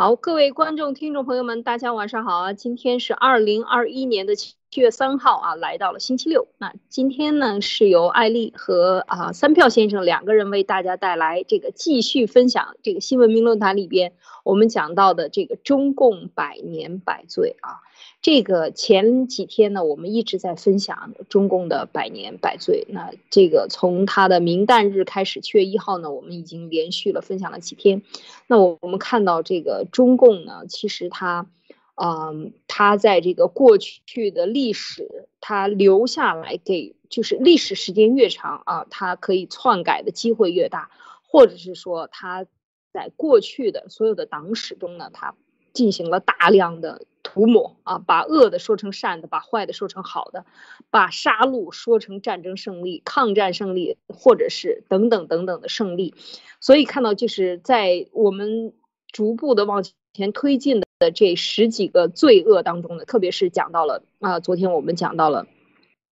好，各位观众、听众朋友们，大家晚上好啊！今天是二零二一年的七七月三号啊，来到了星期六。那今天呢，是由艾丽和啊三票先生两个人为大家带来这个继续分享这个新闻名论坛里边我们讲到的这个中共百年百岁啊。这个前几天呢，我们一直在分享中共的百年百岁。那这个从他的明旦日开始，七月一号呢，我们已经连续了分享了几天。那我们看到这个中共呢，其实他，嗯，他在这个过去的历史，他留下来给就是历史时间越长啊，他可以篡改的机会越大，或者是说他在过去的所有的党史中呢，他进行了大量的。涂抹啊，把恶的说成善的，把坏的说成好的，把杀戮说成战争胜利、抗战胜利，或者是等等等等的胜利。所以看到就是在我们逐步的往前推进的的这十几个罪恶当中呢，特别是讲到了啊，昨天我们讲到了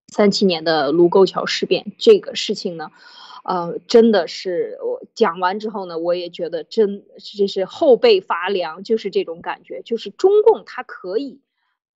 三七年的卢沟桥事变这个事情呢。呃，真的是我讲完之后呢，我也觉得真就是后背发凉，就是这种感觉，就是中共它可以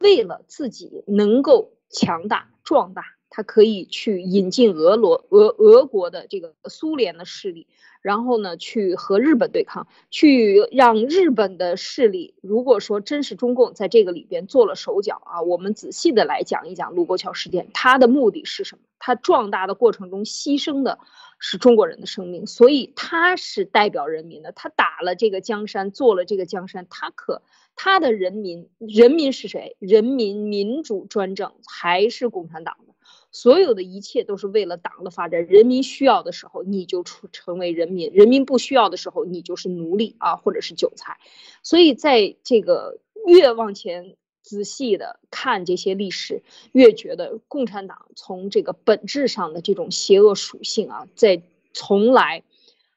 为了自己能够强大壮大，他可以去引进俄罗俄俄国的这个苏联的势力。然后呢，去和日本对抗，去让日本的势力，如果说真是中共在这个里边做了手脚啊，我们仔细的来讲一讲卢沟桥事件，它的目的是什么？它壮大的过程中牺牲的是中国人的生命，所以他是代表人民的，他打了这个江山，做了这个江山，他可他的人民，人民是谁？人民民主专政还是共产党的？所有的一切都是为了党的发展。人民需要的时候，你就出成为人民；人民不需要的时候，你就是奴隶啊，或者是韭菜。所以，在这个越往前仔细的看这些历史，越觉得共产党从这个本质上的这种邪恶属性啊，在从来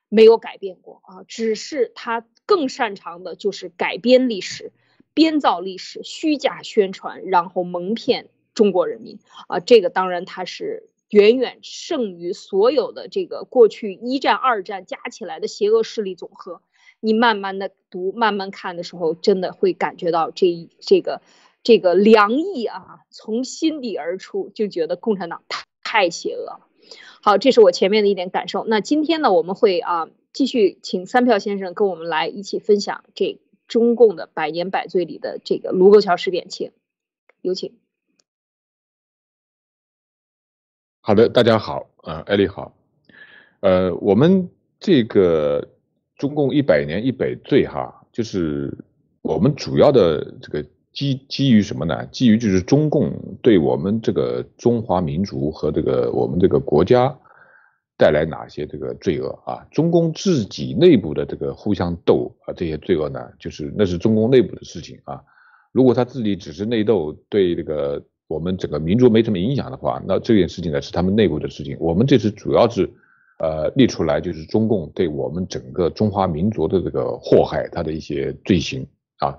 没有改变过啊，只是他更擅长的就是改编历史、编造历史、虚假宣传，然后蒙骗。中国人民啊，这个当然它是远远胜于所有的这个过去一战、二战加起来的邪恶势力总和。你慢慢的读、慢慢看的时候，真的会感觉到这这个这个凉意啊，从心底而出，就觉得共产党太太邪恶了。好，这是我前面的一点感受。那今天呢，我们会啊继续请三票先生跟我们来一起分享这中共的百年百岁里的这个卢沟桥事变，请有请。好的，大家好，啊，艾丽好，呃，我们这个中共一百年一百罪哈，就是我们主要的这个基基于什么呢？基于就是中共对我们这个中华民族和这个我们这个国家带来哪些这个罪恶啊？中共自己内部的这个互相斗啊，这些罪恶呢，就是那是中共内部的事情啊。如果他自己只是内斗，对这个。我们整个民族没什么影响的话，那这件事情呢是他们内部的事情。我们这次主要是，呃，列出来就是中共对我们整个中华民族的这个祸害，他的一些罪行啊，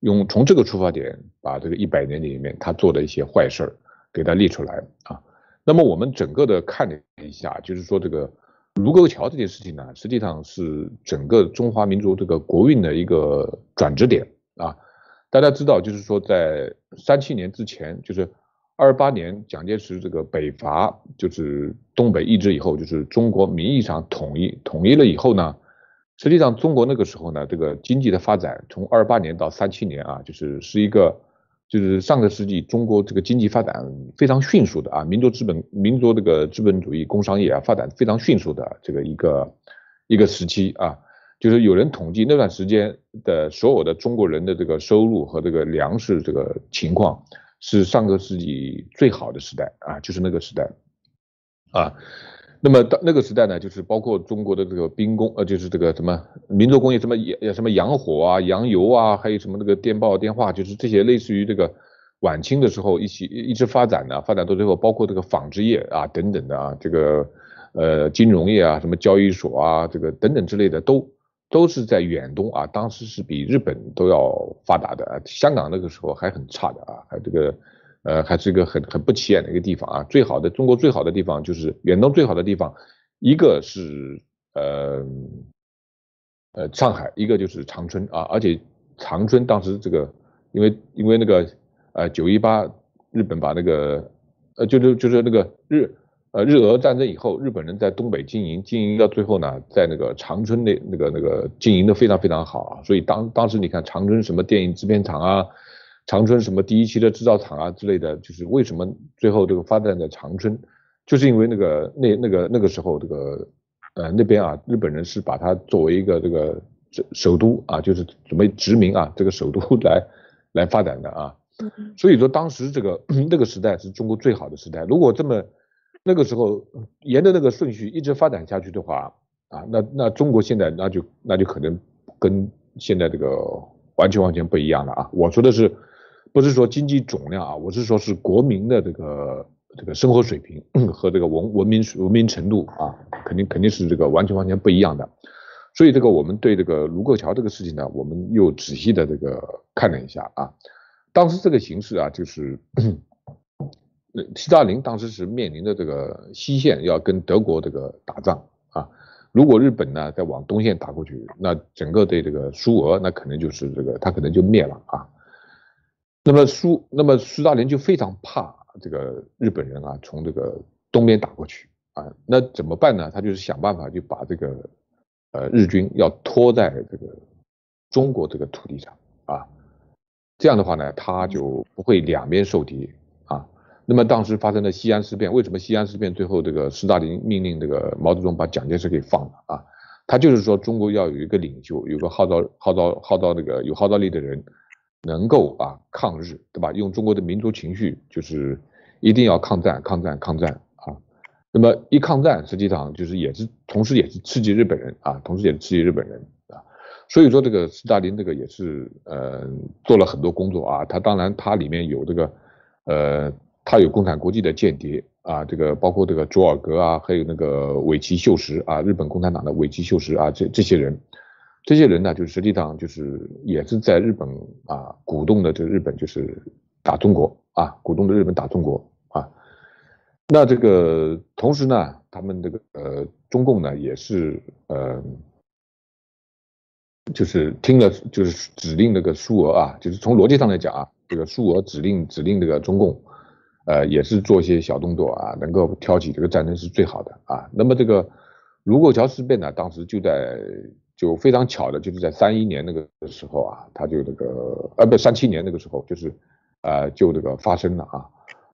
用从这个出发点把这个一百年里面他做的一些坏事儿给他列出来啊。那么我们整个的看了一下，就是说这个卢沟桥这件事情呢，实际上是整个中华民族这个国运的一个转折点啊。大家知道，就是说，在三七年之前，就是二八年蒋介石这个北伐，就是东北易帜以后，就是中国名义上统一，统一了以后呢，实际上中国那个时候呢，这个经济的发展从二八年到三七年啊，就是是一个，就是上个世纪中国这个经济发展非常迅速的啊，民族资本、民族这个资本主义工商业啊发展非常迅速的这个一个一个时期啊。就是有人统计那段时间的所有的中国人的这个收入和这个粮食这个情况，是上个世纪最好的时代啊，就是那个时代，啊，那么到那个时代呢，就是包括中国的这个兵工，呃，就是这个什么民族工业，什么洋什么洋火啊、洋油啊，还有什么那个电报、电话，就是这些类似于这个晚清的时候一起一直发展的，发展到最后，包括这个纺织业啊等等的啊，这个呃金融业啊，什么交易所啊，这个等等之类的都。都是在远东啊，当时是比日本都要发达的，香港那个时候还很差的啊，还这个，呃，还是一个很很不起眼的一个地方啊。最好的中国最好的地方就是远东最好的地方，一个是呃呃上海，一个就是长春啊，而且长春当时这个，因为因为那个呃九一八日本把那个呃就是就是那个日呃日俄战争以后，日本人在东北经营经营到最后呢，在那个长春那那个那个经营的非常非常好啊，所以当当时你看长春什么电影制片厂啊，长春什么第一期的制造厂啊之类的，就是为什么最后这个发展在长春，就是因为那个那那个那个时候这个呃那边啊日本人是把它作为一个这个。首首都啊，就是准备殖民啊，这个首都 来来发展的啊，所以说当时这个 那个时代是中国最好的时代。如果这么那个时候沿着那个顺序一直发展下去的话啊，那那中国现在那就那就可能跟现在这个完全完全不一样了啊。我说的是不是说经济总量啊，我是说是国民的这个这个生活水平和这个文文明文明程度啊，肯定肯定是这个完全完全不一样的。所以这个我们对这个卢沟桥这个事情呢，我们又仔细的这个看了一下啊。当时这个形势啊，就是那斯大林当时是面临着这个西线要跟德国这个打仗啊。如果日本呢再往东线打过去，那整个对这个苏俄那可能就是这个他可能就灭了啊。那么苏那么斯大林就非常怕这个日本人啊从这个东边打过去啊，那怎么办呢？他就是想办法就把这个。呃，日军要拖在这个中国这个土地上啊，这样的话呢，他就不会两边受敌啊。那么当时发生的西安事变，为什么西安事变最后这个斯大林命令这个毛泽东把蒋介石给放了啊？他就是说中国要有一个领袖，有个号召号召号召那个有号召力的人，能够啊抗日，对吧？用中国的民族情绪，就是一定要抗战，抗战，抗战啊。那么一抗战，实际上就是也是同时也是刺激日本人啊，同时也是刺激日本人啊，所以说这个斯大林这个也是呃做了很多工作啊，他当然他里面有这个呃他有共产国际的间谍啊，这个包括这个佐尔格啊，还有那个尾崎秀实啊，日本共产党的尾崎秀实啊，这这些人，这些人呢，就是实际上就是也是在日本啊鼓动的这日本就是打中国啊，鼓动的日本打中国啊。那这个同时呢，他们这个呃中共呢也是呃，就是听了就是指令那个苏俄啊，就是从逻辑上来讲啊，这个苏俄指令指令这个中共，呃也是做一些小动作啊，能够挑起这个战争是最好的啊。那么这个卢沟桥事变呢，当时就在就非常巧的就是在三一年那个时候啊，他就这个呃不三七年那个时候就是呃就这个发生了啊。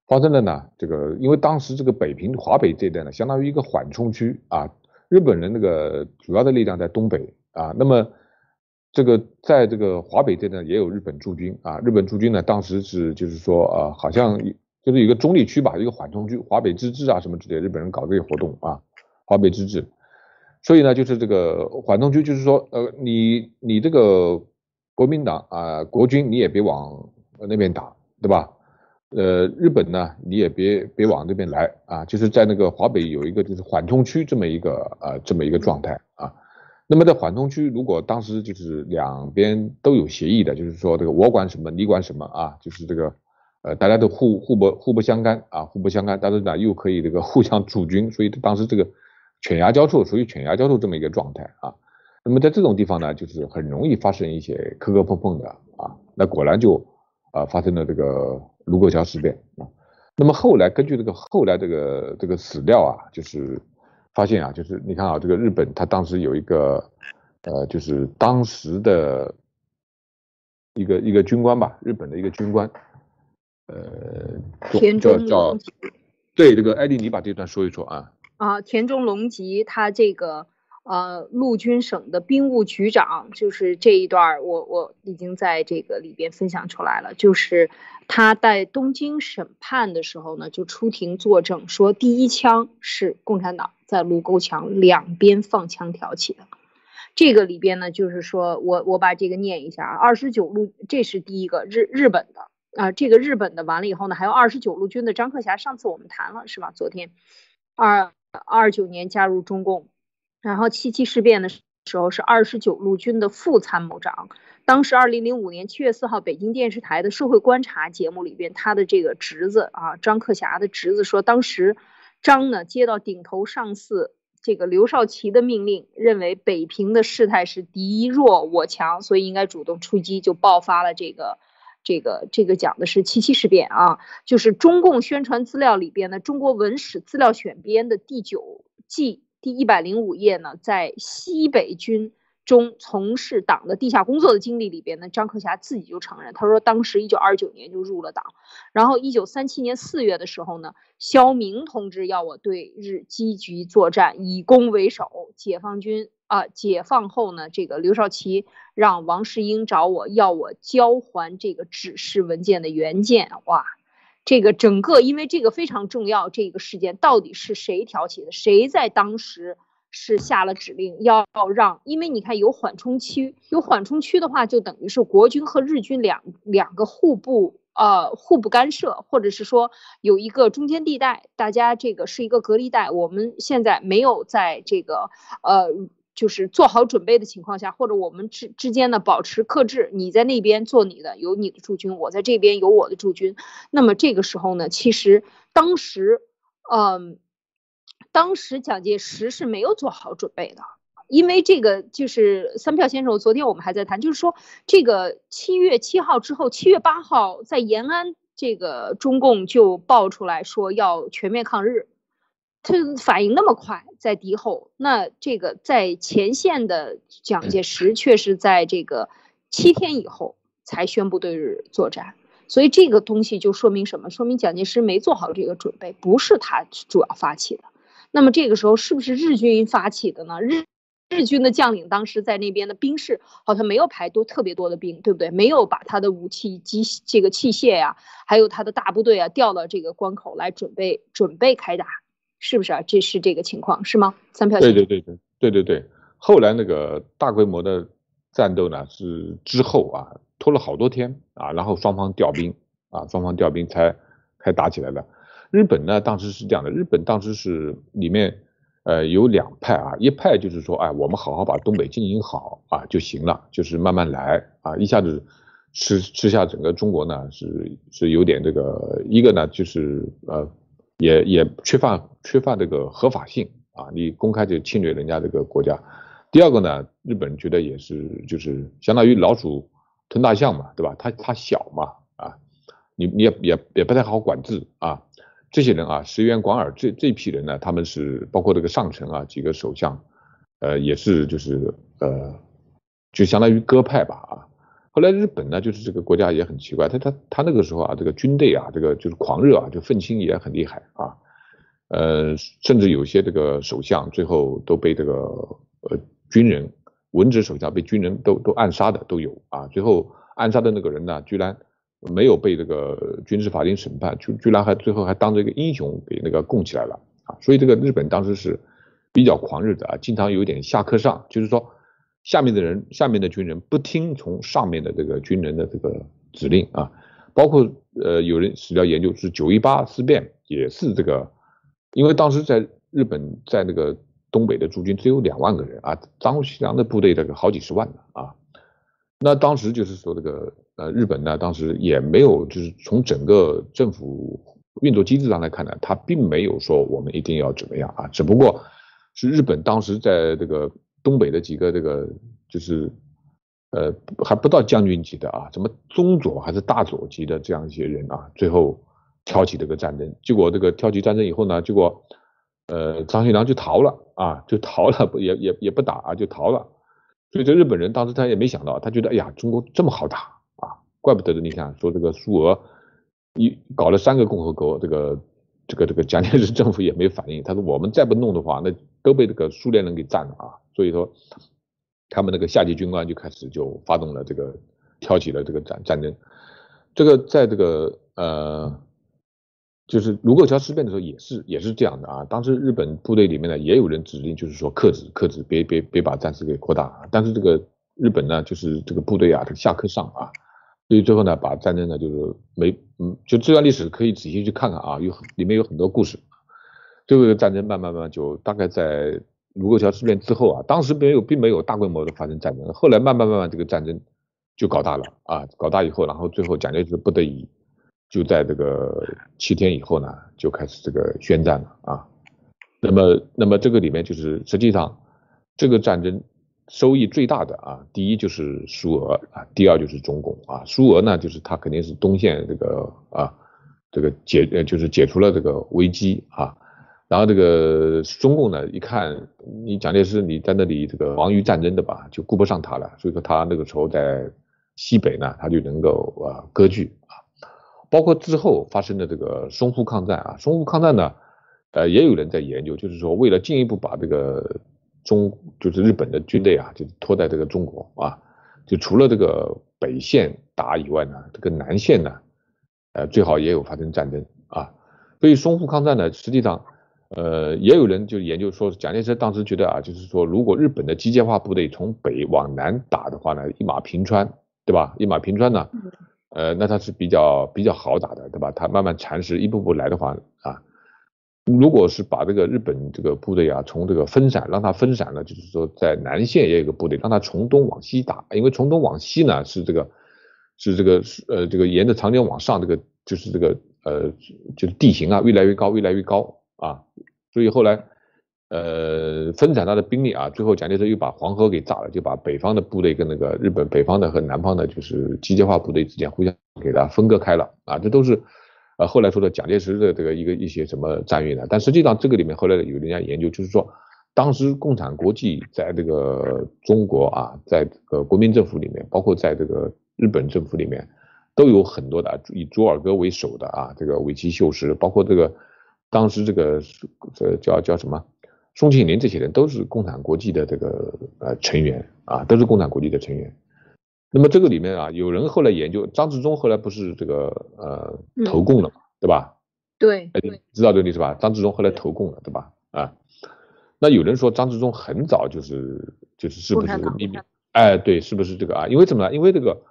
发生了呢，这个因为当时这个北平华北这一带呢，相当于一个缓冲区啊，日本人那个主要的力量在东北啊，那么这个在这个华北这呢也有日本驻军啊，日本驻军呢当时是就是说呃好像就是一个中立区吧，一个缓冲区，华北自治啊什么之类，日本人搞这些活动啊，华北自治，所以呢就是这个缓冲区，就是说呃你你这个国民党啊国军你也别往那边打，对吧？呃，日本呢，你也别别往这边来啊，就是在那个华北有一个就是缓冲区这么一个呃这么一个状态啊。那么在缓冲区，如果当时就是两边都有协议的，就是说这个我管什么你管什么啊，就是这个呃大家都互互不互不相干啊，互不相干，但是呢又可以这个 互相驻军，所以当时这个犬牙交错，属于犬牙交错这么一个状态啊。那么在这种地方呢，就是很容易发生一些磕磕碰碰的啊。那果然就啊发生了这个。卢沟桥事变啊，那么后来根据这个后来这个这个史料啊，就是发现啊，就是你看啊，这个日本他当时有一个呃，就是当时的一个一个军官吧，日本的一个军官，呃，田中叫对这个艾丽，你把这段说一说啊。啊，田中隆吉他这个。呃，陆军省的兵务局长，就是这一段我我已经在这个里边分享出来了。就是他在东京审判的时候呢，就出庭作证说，第一枪是共产党在卢沟桥两边放枪挑起的。这个里边呢，就是说我我把这个念一下啊，二十九路，这是第一个日日本的啊，这个日本的完了以后呢，还有二十九路军的张克侠，上次我们谈了是吧？昨天二二九年加入中共。然后七七事变的时候是二十九路军的副参谋长，当时二零零五年七月四号，北京电视台的社会观察节目里边，他的这个侄子啊张克侠的侄子说，当时张呢接到顶头上司这个刘少奇的命令，认为北平的事态是敌弱我强，所以应该主动出击，就爆发了这个。这个这个讲的是七七事变啊，就是中共宣传资料里边的《中国文史资料选编》的第九季第一百零五页呢，在西北军中从事党的地下工作的经历里边呢，张克侠自己就承认，他说当时一九二九年就入了党，然后一九三七年四月的时候呢，肖明同志要我对日积极作战，以攻为守，解放军。啊，解放后呢，这个刘少奇让王世英找我要我交还这个指示文件的原件。哇，这个整个因为这个非常重要，这个事件到底是谁挑起的？谁在当时是下了指令要让？因为你看有缓冲区，有缓冲区的话，就等于是国军和日军两两个互不呃互不干涉，或者是说有一个中间地带，大家这个是一个隔离带。我们现在没有在这个呃。就是做好准备的情况下，或者我们之之间的保持克制，你在那边做你的，有你的驻军，我在这边有我的驻军。那么这个时候呢，其实当时，嗯，当时蒋介石是没有做好准备的，因为这个就是三票先生，昨天我们还在谈，就是说这个七月七号之后，七月八号在延安，这个中共就爆出来说要全面抗日。他反应那么快，在敌后，那这个在前线的蒋介石 却是在这个七天以后才宣布对日作战，所以这个东西就说明什么？说明蒋介石没做好这个准备，不是他主要发起的。那么这个时候是不是日军发起的呢？日日军的将领当时在那边的兵士好像没有排多特别多的兵，对不对？没有把他的武器机这个器械呀，还有他的大部队啊调到这个关口来准备准备开打。是不是啊？这是这个情况是吗？三票。对对对对对对对。后来那个大规模的战斗呢，是之后啊，拖了好多天啊，然后双方调兵啊，双方调兵才才打起来了。日本呢，当时是这样的，日本当时是里面呃有两派啊，一派就是说，哎，我们好好把东北经营好啊就行了，就是慢慢来啊，一下子吃吃下整个中国呢，是是有点这个，一个呢就是呃。也也缺乏缺乏这个合法性啊！你公开就侵略人家这个国家。第二个呢，日本觉得也是，就是相当于老鼠吞大象嘛，对吧？它它小嘛啊，你你也也也不太好管制啊。这些人啊，石原广尔这这批人呢，他们是包括这个上层啊几个首相，呃，也是就是呃，就相当于鸽派吧啊。后来日本呢，就是这个国家也很奇怪，他他他那个时候啊，这个军队啊，这个就是狂热啊，就愤青也很厉害啊，呃，甚至有些这个首相最后都被这个呃军人文职首相被军人都都暗杀的都有啊，最后暗杀的那个人呢，居然没有被这个军事法庭审判，居居然还最后还当着一个英雄给那个供起来了啊，所以这个日本当时是比较狂热的啊，经常有点下课上，就是说。下面的人，下面的军人不听从上面的这个军人的这个指令啊，包括呃有人史料研究是九一八事变也是这个，因为当时在日本在那个东北的驻军只有两万个人啊，张学良的部队这个好几十万呢啊，那当时就是说这个呃日本呢当时也没有就是从整个政府运作机制上来看呢，他并没有说我们一定要怎么样啊，只不过是日本当时在这个。东北的几个这个就是，呃，还不到将军级的啊，什么中佐还是大佐级的这样一些人啊，最后挑起这个战争，结果这个挑起战争以后呢，结果，呃，张学良就逃了啊，就逃了，不也也也不打啊，就逃了。所以这日本人当时他也没想到，他觉得哎呀，中国这么好打，怪不得的。你想说这个苏俄一搞了三个共和国，这个这个这个蒋介石政府也没反应，他说我们再不弄的话，那都被这个苏联人给占了啊。所以说，他们那个下级军官就开始就发动了这个挑起了这个战战争。这个在这个呃，就是卢沟桥事变的时候也是也是这样的啊。当时日本部队里面呢也有人指令，就是说克制克制，别别别把战事给扩大。但是这个日本呢，就是这个部队啊，这个下克上啊，所以最后呢，把战争呢就是没嗯，就这段历史可以仔细去看看啊，有里面有很多故事。最后一个战争慢慢慢慢就大概在。卢沟桥事变之后啊，当时没有，并没有大规模的发生战争。后来慢慢慢慢，这个战争就搞大了啊，搞大以后，然后最后蒋介石不得已，就在这个七天以后呢，就开始这个宣战了啊。那么那么这个里面就是实际上这个战争收益最大的啊，第一就是苏俄啊，第二就是中共啊。苏俄呢，就是它肯定是东线这个啊这个解呃就是解除了这个危机啊。然后这个中共呢，一看你蒋介石你在那里这个忙于战争的吧，就顾不上他了，所以说他那个时候在西北呢，他就能够啊割据啊，包括之后发生的这个淞沪抗战啊，淞沪抗战呢，呃也有人在研究，就是说为了进一步把这个中就是日本的军队啊，就拖在这个中国啊，就除了这个北线打以外呢，这个南线呢，呃最好也有发生战争啊，所以淞沪抗战呢，实际上。呃，也有人就研究说，蒋介石当时觉得啊，就是说，如果日本的机械化部队从北往南打的话呢，一马平川，对吧？一马平川呢，呃，那他是比较比较好打的，对吧？他慢慢蚕食，一步步来的话啊，如果是把这个日本这个部队啊，从这个分散，让它分散了，就是说在南线也有个部队，让它从东往西打，因为从东往西呢是这个是这个呃这个沿着长江往上，这个就是这个呃就是地形啊越来越高，越来越高。啊，所以后来，呃，分散他的兵力啊，最后蒋介石又把黄河给炸了，就把北方的部队跟那个日本北方的和南方的，就是机械化部队之间互相给它分割开了啊，这都是，呃，后来说的蒋介石的这个一个一些什么战略呢？但实际上这个里面后来有人家研究，就是说，当时共产国际在这个中国啊，在这个国民政府里面，包括在这个日本政府里面，都有很多的以佐尔哥为首的啊，这个尾崎秀实，包括这个。当时这个这叫叫什么？宋庆龄这些人都是共产国际的这个呃成员啊，都是共产国际的成员。那么这个里面啊，有人后来研究，张治中后来不是这个呃投共了嘛，对吧？对，知道这个历史吧？张治中后来投共了，对吧？啊，那有人说张治中很早就是就是是不是秘密？哎，对，是不是这个啊？因为怎么呢？因为这个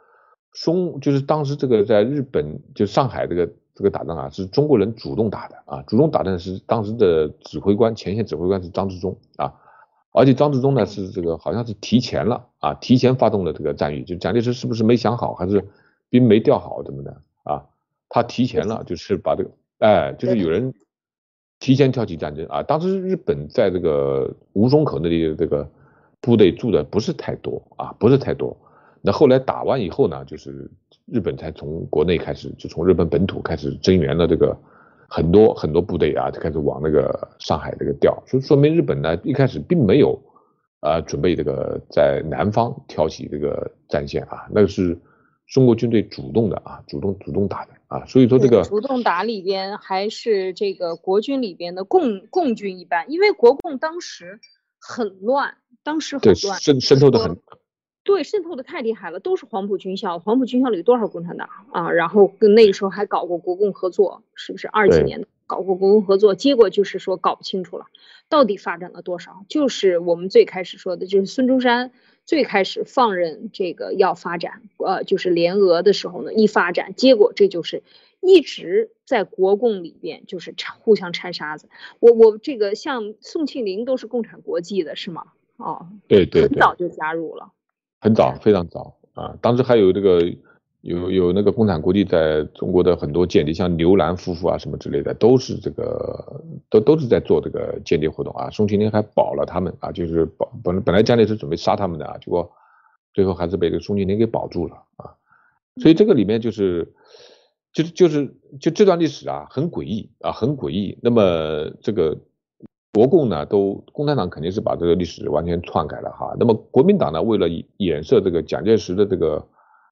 松就是当时这个在日本就上海这个。这个打仗啊，是中国人主动打的啊，主动打的是当时的指挥官，前线指挥官是张治中啊，而且张治中呢是这个好像是提前了啊，提前发动了这个战役，就蒋介石是不是没想好，还是兵没调好怎么的啊？他提前了，就是把这个，哎，就是有人提前挑起战争啊。当时日本在这个吴淞口那里这个部队住的不是太多啊，不是太多。那后来打完以后呢，就是日本才从国内开始，就从日本本土开始增援了这个很多很多部队啊，就开始往那个上海这个调，所以说明日本呢一开始并没有啊准备这个在南方挑起这个战线啊，那个是中国军队主动的啊，主动主动打的啊，所以说这个主动打里边还是这个国军里边的共共军一般，因为国共当时很乱，当时很乱，渗渗透的很。对，渗透的太厉害了，都是黄埔军校，黄埔军校里有多少共产党啊？然后跟那个时候还搞过国共合作，是不是二几年搞过国共合作？结果就是说搞不清楚了，到底发展了多少？就是我们最开始说的，就是孙中山最开始放任这个要发展，呃，就是联俄的时候呢，一发展，结果这就是一直在国共里边就是互相掺沙子。我我这个像宋庆龄都是共产国际的是吗？哦，对对，很早就加入了。很早，非常早啊！当时还有这个有有那个共产国际在中国的很多间谍，像刘兰夫妇啊什么之类的，都是这个都都是在做这个间谍活动啊。宋庆龄还保了他们啊，就是保本本来蒋介石准备杀他们的啊，结果最后还是被这个宋庆龄给保住了啊。所以这个里面就是就是就是就这段历史啊，很诡异啊，很诡异。那么这个。国共呢，都共产党肯定是把这个历史完全篡改了哈。那么国民党呢，为了掩饰这个蒋介石的这个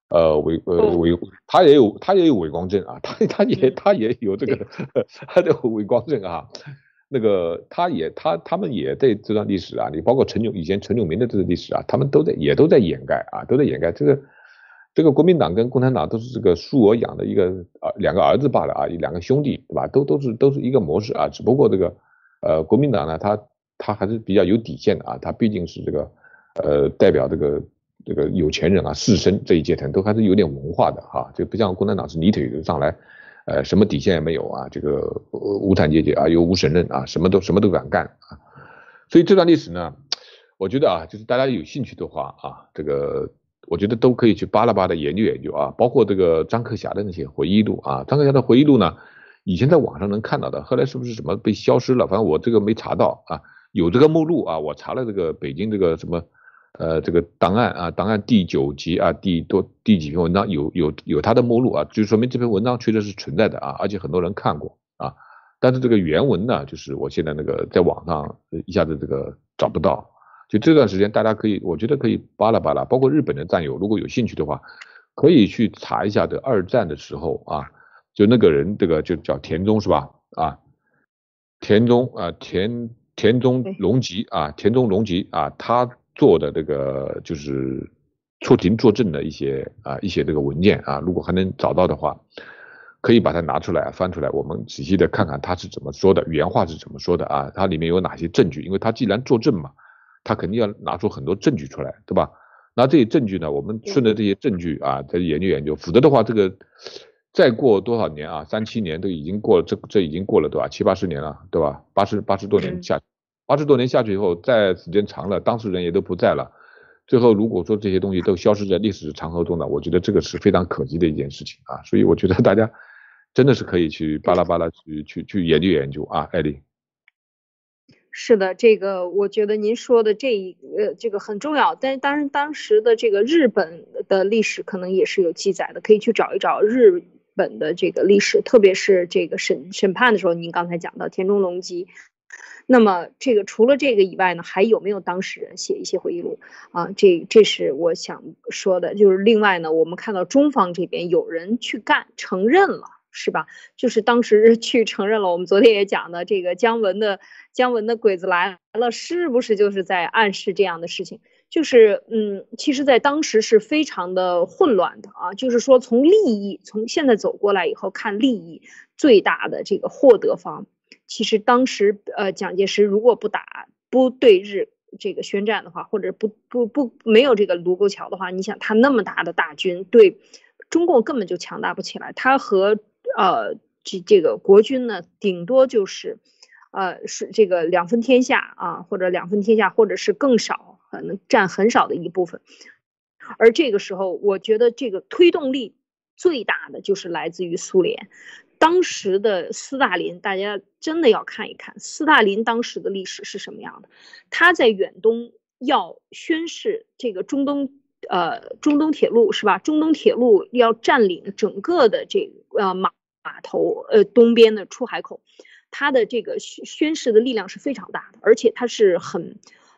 呃伪呃伪，他也有他也有伪光正啊，他他也他也有这个 他的伪光正啊。那个他也他他们也对这段历史啊，你包括陈炯以前陈炯明的这段历史啊，他们都在也都在掩盖啊，都在掩盖这个这个国民党跟共产党都是这个苏俄养的一个啊两个儿子罢了啊，两个兄弟对吧？都都是都是一个模式啊，只不过这个。呃，国民党呢，他他还是比较有底线的啊，他毕竟是这个呃代表这个这个有钱人啊士绅这一阶层，都还是有点文化的哈，就不像共产党是泥腿子上来，呃什么底线也没有啊，这个无产阶级啊又无神论啊，什么都什么都敢干啊，所以这段历史呢，我觉得啊，就是大家有兴趣的话啊，这个我觉得都可以去扒拉扒拉研究研究啊，包括这个张克侠的那些回忆录啊，张克侠的回忆录呢。以前在网上能看到的，后来是不是什么被消失了？反正我这个没查到啊，有这个目录啊，我查了这个北京这个什么呃这个档案啊，档案第九集啊，第多第几篇文章有有有它的目录啊，就说明这篇文章确实是存在的啊，而且很多人看过啊，但是这个原文呢，就是我现在那个在网上一下子这个找不到，就这段时间大家可以，我觉得可以扒拉扒拉，包括日本的战友，如果有兴趣的话，可以去查一下这二战的时候啊。就那个人，这个就叫田中是吧？啊，田中啊，田田中隆吉啊，田中隆吉啊，他做的这个就是出庭作证的一些啊一些这个文件啊，如果还能找到的话，可以把它拿出来翻出来，我们仔细的看看他是怎么说的，原话是怎么说的啊？它里面有哪些证据？因为他既然作证嘛，他肯定要拿出很多证据出来，对吧？那这些证据呢，我们顺着这些证据啊，再研究研究，否则的话，这个。再过多少年啊？三七年都已经过了，这这已经过了对吧？七八十年了，对吧？八十八十多年下，八十多年下去以后，再时间长了，当事人也都不在了。最后如果说这些东西都消失在历史长河中呢，我觉得这个是非常可惜的一件事情啊。所以我觉得大家真的是可以去巴拉巴拉去去去研究研究啊，艾丽。是的，这个我觉得您说的这一呃这个很重要，但是当然当时的这个日本的历史可能也是有记载的，可以去找一找日。本的这个历史，特别是这个审审判的时候，您刚才讲到田中隆基，那么这个除了这个以外呢，还有没有当事人写一些回忆录啊？这这是我想说的。就是另外呢，我们看到中方这边有人去干，承认了，是吧？就是当时去承认了。我们昨天也讲的这个姜文的姜文的鬼子来了，是不是就是在暗示这样的事情？就是，嗯，其实，在当时是非常的混乱的啊。就是说，从利益，从现在走过来以后看利益最大的这个获得方，其实当时，呃，蒋介石如果不打，不对日这个宣战的话，或者不不不没有这个卢沟桥的话，你想他那么大的大军，对中共根本就强大不起来。他和呃这这个国军呢，顶多就是，呃，是这个两分天下啊，或者两分天下，或者是更少。可能占很少的一部分，而这个时候，我觉得这个推动力最大的就是来自于苏联。当时的斯大林，大家真的要看一看斯大林当时的历史是什么样的。他在远东要宣誓这个中东，呃，中东铁路是吧？中东铁路要占领整个的这个呃码码头，呃，东边的出海口，他的这个宣宣誓的力量是非常大的，而且他是很。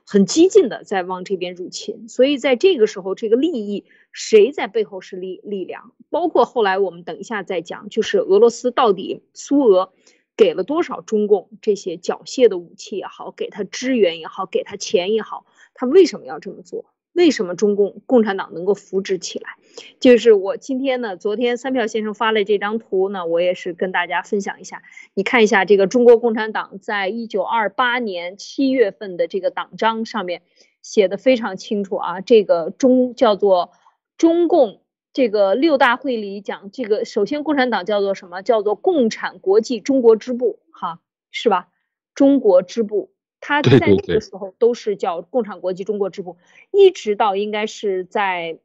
很激进的在往这边入侵，所以在这个时候，这个利益谁在背后是力力量？包括后来我们等一下再讲，就是俄罗斯到底苏俄给了多少中共这些缴械的武器也好，给他支援也好，给他钱也好，他为什么要这么做？为什么中共共产党能够扶植起来？就是我今天呢，昨天三票先生发了这张图呢，我也是跟大家分享一下。你看一下这个中国共产党在一九二八年七月份的这个党章上面写的非常清楚啊，这个中叫做中共这个六大会里讲这个，首先共产党叫做什么？叫做共产国际中国支部，哈，是吧？中国支部。他在那个时候都是叫共产国际中国支部，一直到应该是在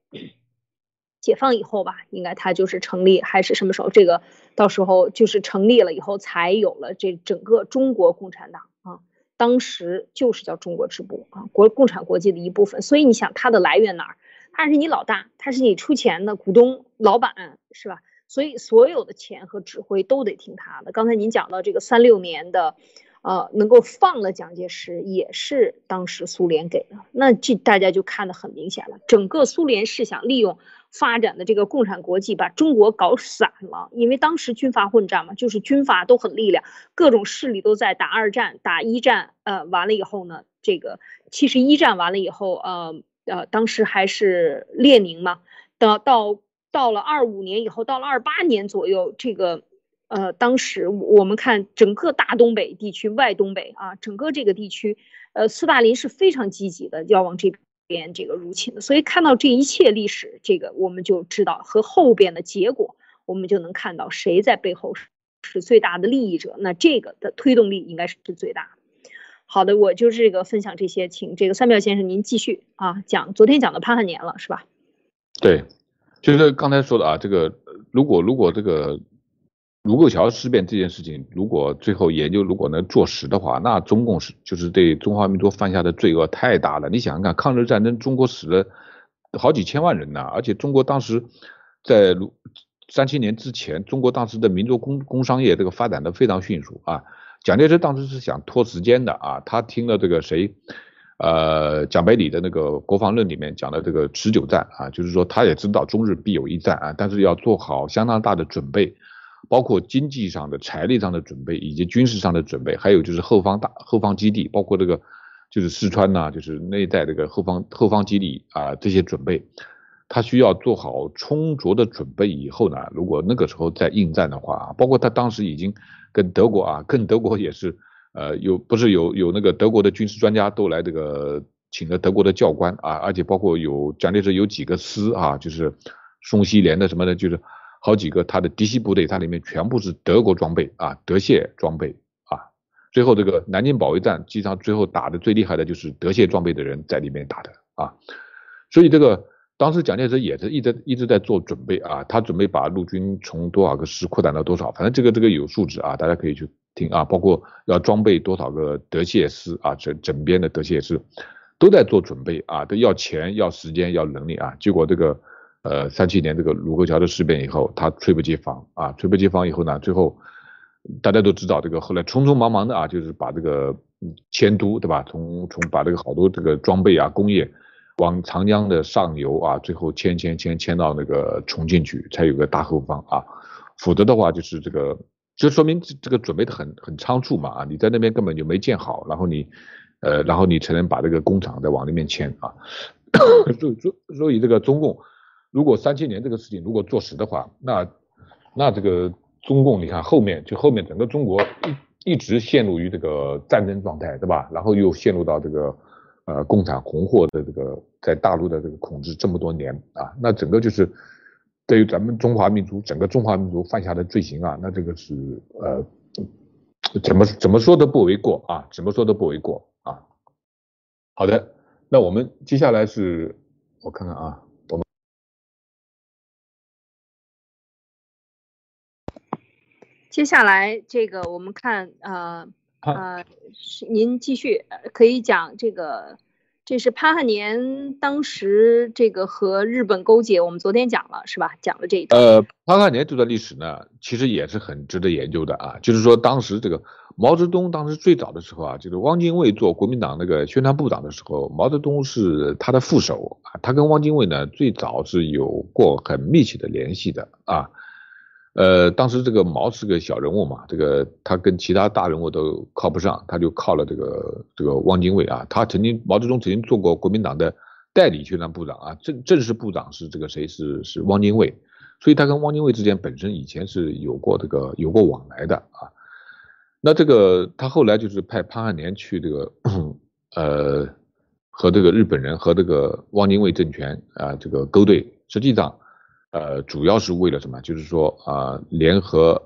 解放以后吧，应该他就是成立还是什么时候？这个到时候就是成立了以后才有了这整个中国共产党啊，当时就是叫中国支部啊，国共产国际的一部分。所以你想它的来源哪儿？他是你老大，他是你出钱的股东老板是吧？所以所有的钱和指挥都得听他的。刚才您讲到这个三六年的。呃，能够放了蒋介石，也是当时苏联给的。那这大家就看得很明显了，整个苏联是想利用发展的这个共产国际，把中国搞散了。因为当时军阀混战嘛，就是军阀都很力量，各种势力都在打二战、打一战。呃，完了以后呢，这个其实一战完了以后，呃呃，当时还是列宁嘛。到到到了二五年以后，到了二八年左右，这个。呃，当时我们看整个大东北地区、外东北啊，整个这个地区，呃，斯大林是非常积极的要往这边边这个入侵的。所以看到这一切历史，这个我们就知道和后边的结果，我们就能看到谁在背后是是最大的利益者。那这个的推动力应该是最大。好的，我就是这个分享这些，请这个三票先生您继续啊讲昨天讲的潘汉年了是吧？对，就是刚才说的啊，这个如果如果这个。卢沟桥事变这件事情，如果最后研究如果能坐实的话，那中共是就是对中华民族犯下的罪恶太大了。你想想看，抗日战争中国死了好几千万人呢，而且中国当时在卢三七年之前，中国当时的民族工工商业这个发展的非常迅速啊。蒋介石当时是想拖时间的啊，他听了这个谁，呃，蒋百里的那个国防论里面讲的这个持久战啊，就是说他也知道中日必有一战啊，但是要做好相当大的准备。包括经济上的、财力上的准备，以及军事上的准备，还有就是后方大后方基地，包括这个就是四川呐，就是那一带这个后方后方基地啊这些准备，他需要做好充足的准备以后呢，如果那个时候再应战的话，包括他当时已经跟德国啊，跟德国也是呃有不是有有那个德国的军事专家都来这个请了德国的教官啊，而且包括有蒋介石有几个师啊，就是宋希濂的什么的，就是。好几个他的嫡系部队，它里面全部是德国装备啊，德械装备啊。最后这个南京保卫战，实际上最后打的最厉害的就是德械装备的人在里面打的啊。所以这个当时蒋介石也是一直一直在做准备啊，他准备把陆军从多少个师扩展到多少，反正这个这个有数字啊，大家可以去听啊。包括要装备多少个德械师啊，整整编的德械师都在做准备啊，都要钱要时间要能力啊。结果这个。呃，三七年这个卢沟桥的事变以后，他猝不及防啊，猝不及防以后呢，最后大家都知道，这个后来匆匆忙忙的啊，就是把这个迁都，对吧？从从把这个好多这个装备啊、工业往长江的上游啊，最后迁迁迁迁到那个重庆去，才有个大后方啊。否则的话，就是这个就说明这个准备的很很仓促嘛啊，你在那边根本就没建好，然后你呃，然后你才能把这个工厂再往那边迁啊。所以所所以这个中共。如果三七年这个事情如果坐实的话，那那这个中共你看后面就后面整个中国一一直陷入于这个战争状态，对吧？然后又陷入到这个呃共产红货的这个在大陆的这个统治这么多年啊，那整个就是对于咱们中华民族整个中华民族犯下的罪行啊，那这个是呃怎么怎么说都不为过啊，怎么说都不为过啊。好的，那我们接下来是我看看啊。接下来这个我们看，呃呃，您继续可以讲这个，这是潘汉年当时这个和日本勾结，我们昨天讲了是吧？讲了这一段。呃，潘汉年这段历史呢，其实也是很值得研究的啊。就是说当时这个毛泽东当时最早的时候啊，就是汪精卫做国民党那个宣传部长的时候，毛泽东是他的副手啊，他跟汪精卫呢最早是有过很密切的联系的啊。呃，当时这个毛是个小人物嘛，这个他跟其他大人物都靠不上，他就靠了这个这个汪精卫啊。他曾经毛泽东曾经做过国民党的代理宣传部长啊，正正式部长是这个谁是是汪精卫，所以他跟汪精卫之间本身以前是有过这个有过往来的啊。那这个他后来就是派潘汉年去这个呃和这个日本人和这个汪精卫政权啊这个勾兑，实际上。呃，主要是为了什么？就是说啊，联合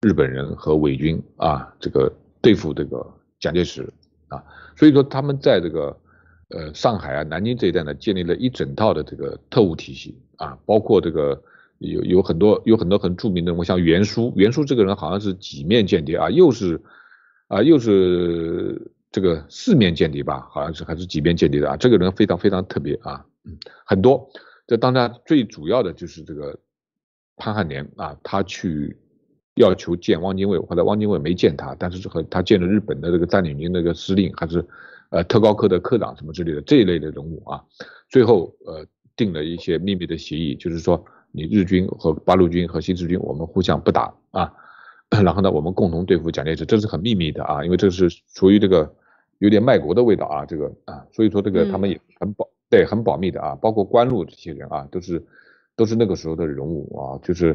日本人和伪军啊，这个对付这个蒋介石啊。所以说他们在这个呃上海啊、南京这一带呢，建立了一整套的这个特务体系啊，包括这个有有很多有很多很著名的人物，像袁书，袁书这个人好像是几面间谍啊，又是啊又是这个四面间谍吧，好像是还是几面间谍的啊，这个人非常非常特别啊，嗯，很多。这当然最主要的就是这个潘汉年啊，他去要求见汪精卫，后来汪精卫没见他，但是和他见了日本的这个占领军那个司令，还是呃特高课的科长什么之类的这一类的人物啊，最后呃定了一些秘密的协议，就是说你日军和八路军和新四军我们互相不打啊，然后呢我们共同对付蒋介石，这是很秘密的啊，因为这是属于这个有点卖国的味道啊，这个啊，所以说这个他们也很保。对，很保密的啊，包括关路这些人啊，都是都是那个时候的人物啊，就是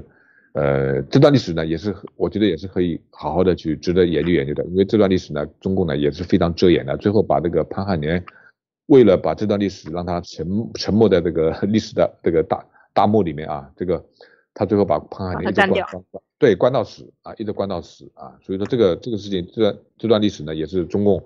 呃这段历史呢，也是我觉得也是可以好好的去值得研究研究的，因为这段历史呢，中共呢也是非常遮掩的，最后把这个潘汉年为了把这段历史让他沉沉没在这个 历史的这个大大漠里面啊，这个他最后把潘汉年一直关对关到死啊，一直关到死啊，所以说这个这个事情这段这段历史呢，也是中共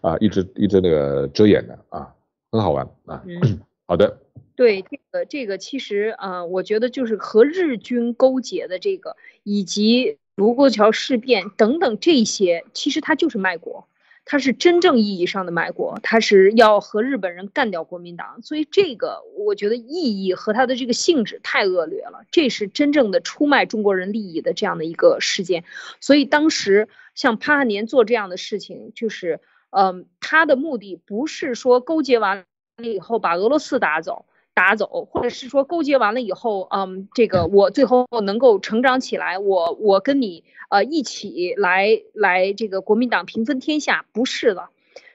啊一直一直那个遮掩的啊。很好玩啊，好的。对这个这个其实呃，我觉得就是和日军勾结的这个，以及卢沟桥事变等等这些，其实它就是卖国。他是真正意义上的卖国，他是要和日本人干掉国民党，所以这个我觉得意义和他的这个性质太恶劣了，这是真正的出卖中国人利益的这样的一个事件。所以当时像潘汉年做这样的事情，就是，嗯，他的目的不是说勾结完了以后把俄罗斯打走。打走，或者是说勾结完了以后，嗯，这个我最后能够成长起来，我我跟你呃一起来来这个国民党平分天下，不是的，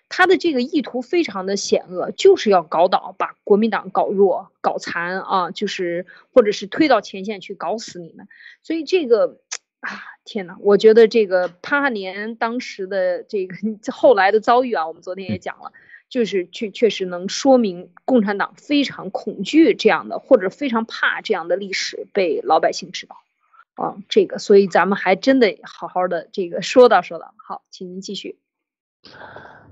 他的这个意图非常的险恶，就是要搞倒，把国民党搞弱、搞残啊，就是或者是推到前线去搞死你们。所以这个啊，天哪，我觉得这个潘汉年当时的这个 后来的遭遇啊，我们昨天也讲了。就是确确实能说明共产党非常恐惧这样的，或者非常怕这样的历史被老百姓知道，啊，这个，所以咱们还真得好好的这个说道说道。好，请您继续。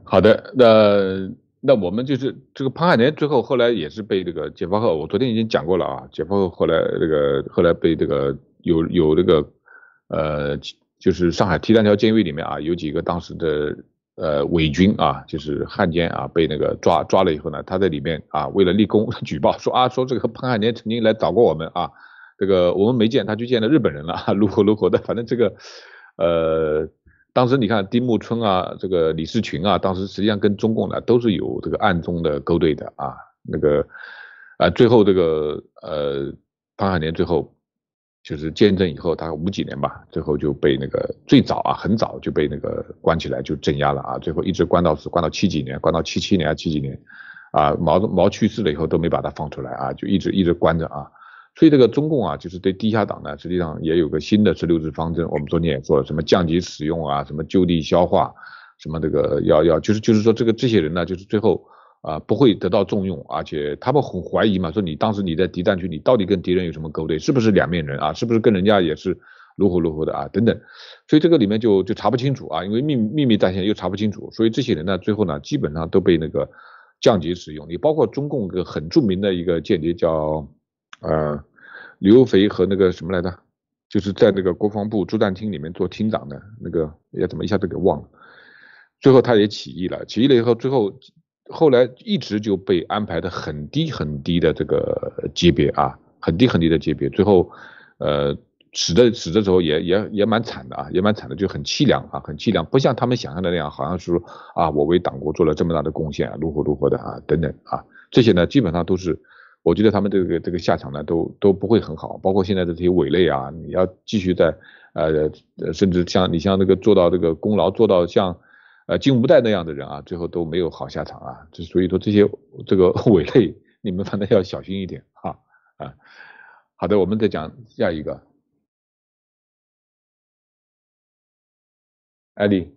好的，那那我们就是这个潘汉年最后后来也是被这个解放后，我昨天已经讲过了啊，解放后后来这个后来被这个有有这个呃，就是上海提单条监狱里面啊，有几个当时的。呃，伪军啊，就是汉奸啊，被那个抓抓了以后呢，他在里面啊，为了立功 举报说啊，说这个潘汉年曾经来找过我们啊，这个我们没见，他去见了日本人了，如何如何的，反正这个，呃，当时你看丁木春啊，这个李士群啊，当时实际上跟中共呢都是有这个暗中的勾兑的啊，那个啊，最后这个呃，潘汉年最后。就是见证以后，大概五几年吧，最后就被那个最早啊，很早就被那个关起来，就镇压了啊。最后一直关到是关到七几年，关到七七年啊七几年，啊毛毛去世了以后都没把他放出来啊，就一直一直关着啊。所以这个中共啊，就是对地下党呢，实际上也有个新的十六字方针。我们昨天也说了，什么降级使用啊，什么就地消化，什么这个要要就是就是说这个这些人呢，就是最后。啊，不会得到重用，而且他们很怀疑嘛，说你当时你在敌占区，你到底跟敌人有什么勾兑，是不是两面人啊？是不是跟人家也是如何如何的啊？等等，所以这个里面就就查不清楚啊，因为秘秘密战线又查不清楚，所以这些人呢，最后呢，基本上都被那个降级使用。你包括中共个很著名的一个间谍叫呃刘肥和那个什么来着，就是在那个国防部作战厅里面做厅长的那个，也怎么一下子给忘了，最后他也起义了，起义了以后，最后。后来一直就被安排的很低很低的这个级别啊，很低很低的级别，最后，呃，死的死的时候也也也蛮惨的啊，也蛮惨的，就很凄凉啊，很凄凉，不像他们想象的那样，好像是说啊，我为党国做了这么大的贡献啊，如何如何的啊，等等啊，这些呢，基本上都是，我觉得他们这个这个下场呢，都都不会很好，包括现在的这些伪类啊，你要继续在呃，甚至像你像那个做到这个功劳做到像。呃，金无代那样的人啊，最后都没有好下场啊。就所以说这些这个 伪类，你们反正要小心一点哈啊。好的，我们再讲下一个，艾丽。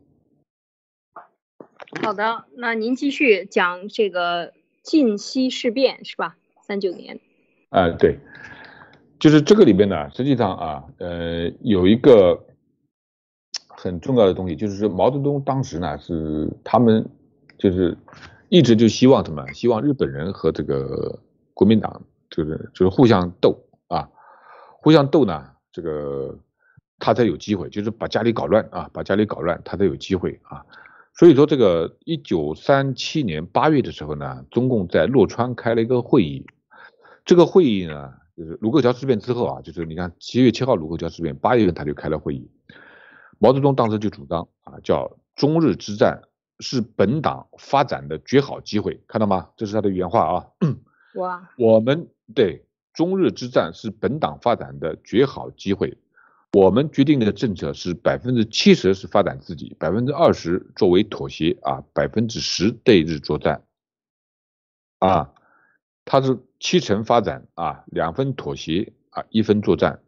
好的，那您继续讲这个晋西事变是吧？三九年。啊，对，就是这个里边呢，实际上啊，呃，有一个。很重要的东西就是说，毛泽东当时呢是他们就是一直就希望什么？希望日本人和这个国民党就是就是互相斗啊，互相斗呢，这个他才有机会，就是把家里搞乱啊，把家里搞乱，他才有机会啊。所以说，这个一九三七年八月的时候呢，中共在洛川开了一个会议，这个会议呢就是卢沟桥事变之后啊，就是你看七月七号卢沟桥事变，八月份他就开了会议。毛泽东当时就主张啊，叫中日之战是本党发展的绝好机会，看到吗？这是他的原话啊。哇，我们对中日之战是本党发展的绝好机会，我们决定的政策是百分之七十是发展自己，百分之二十作为妥协啊，百分之十对日作战啊，它是七成发展啊，两分妥协啊，一分作战。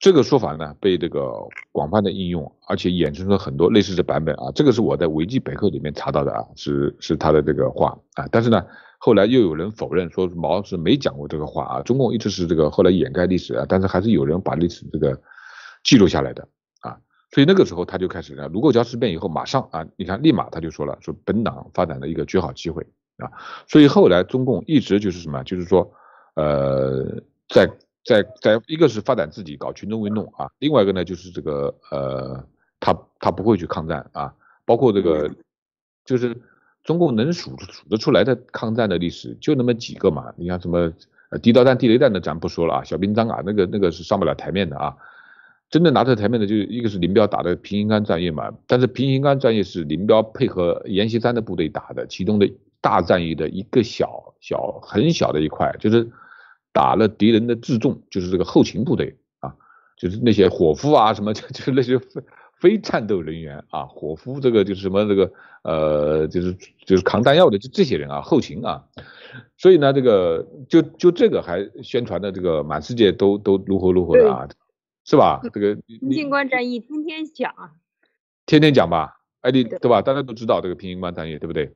这个说法呢，被这个广泛的应用，而且衍生出很多类似的版本啊。这个是我在维基百科里面查到的啊，是是他的这个话啊。但是呢，后来又有人否认说毛是没讲过这个话啊。中共一直是这个后来掩盖历史啊，但是还是有人把历史这个记录下来的啊。所以那个时候他就开始呢，卢沟桥事变以后，马上啊，你看立马他就说了，说本党发展的一个绝好机会啊。所以后来中共一直就是什么，就是说呃，在在在一个是发展自己搞群众运动啊，另外一个呢就是这个呃，他他不会去抗战啊，包括这个就是中共能数数得出来的抗战的历史就那么几个嘛，你像什么呃地道战、地雷战的咱不说了啊，小兵张嘎那个那个是上不了台面的啊，真的拿出台面的就一个是林彪打的平型关战役嘛，但是平型关战役是林彪配合阎锡山的部队打的，其中的大战役的一个小小很小的一块就是。打了敌人的自重，就是这个后勤部队啊，就是那些伙夫啊，什么就就是那些非非战斗人员啊，伙夫这个就是什么这个呃，就是就是扛弹药的，就这些人啊，后勤啊，所以呢，这个就就这个还宣传的这个满世界都都如何如何的啊，是吧？这个平型关战役天天讲，天天讲吧，哎，你对吧？大家都知道这个平型关战役，对不对？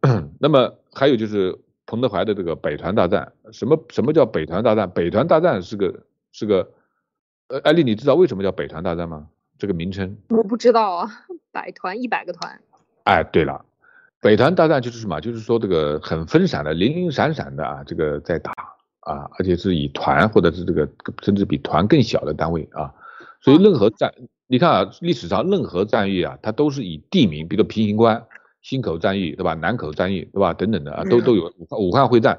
呃那么还有就是。彭德怀的这个北团大战，什么什么叫北团大战？北团大战是个是个，呃，艾丽，你知道为什么叫北团大战吗？这个名称我不知道啊，百团一百个团。哎，对了，北团大战就是什么？就是说这个很分散的、零零散散的啊，这个在打啊，而且是以团或者是这个甚至比团更小的单位啊，所以任何战，你看啊，历史上任何战役啊，它都是以地名，比如平型关。忻口战役对吧？南口战役对吧？等等的啊，都都有武武汉会战，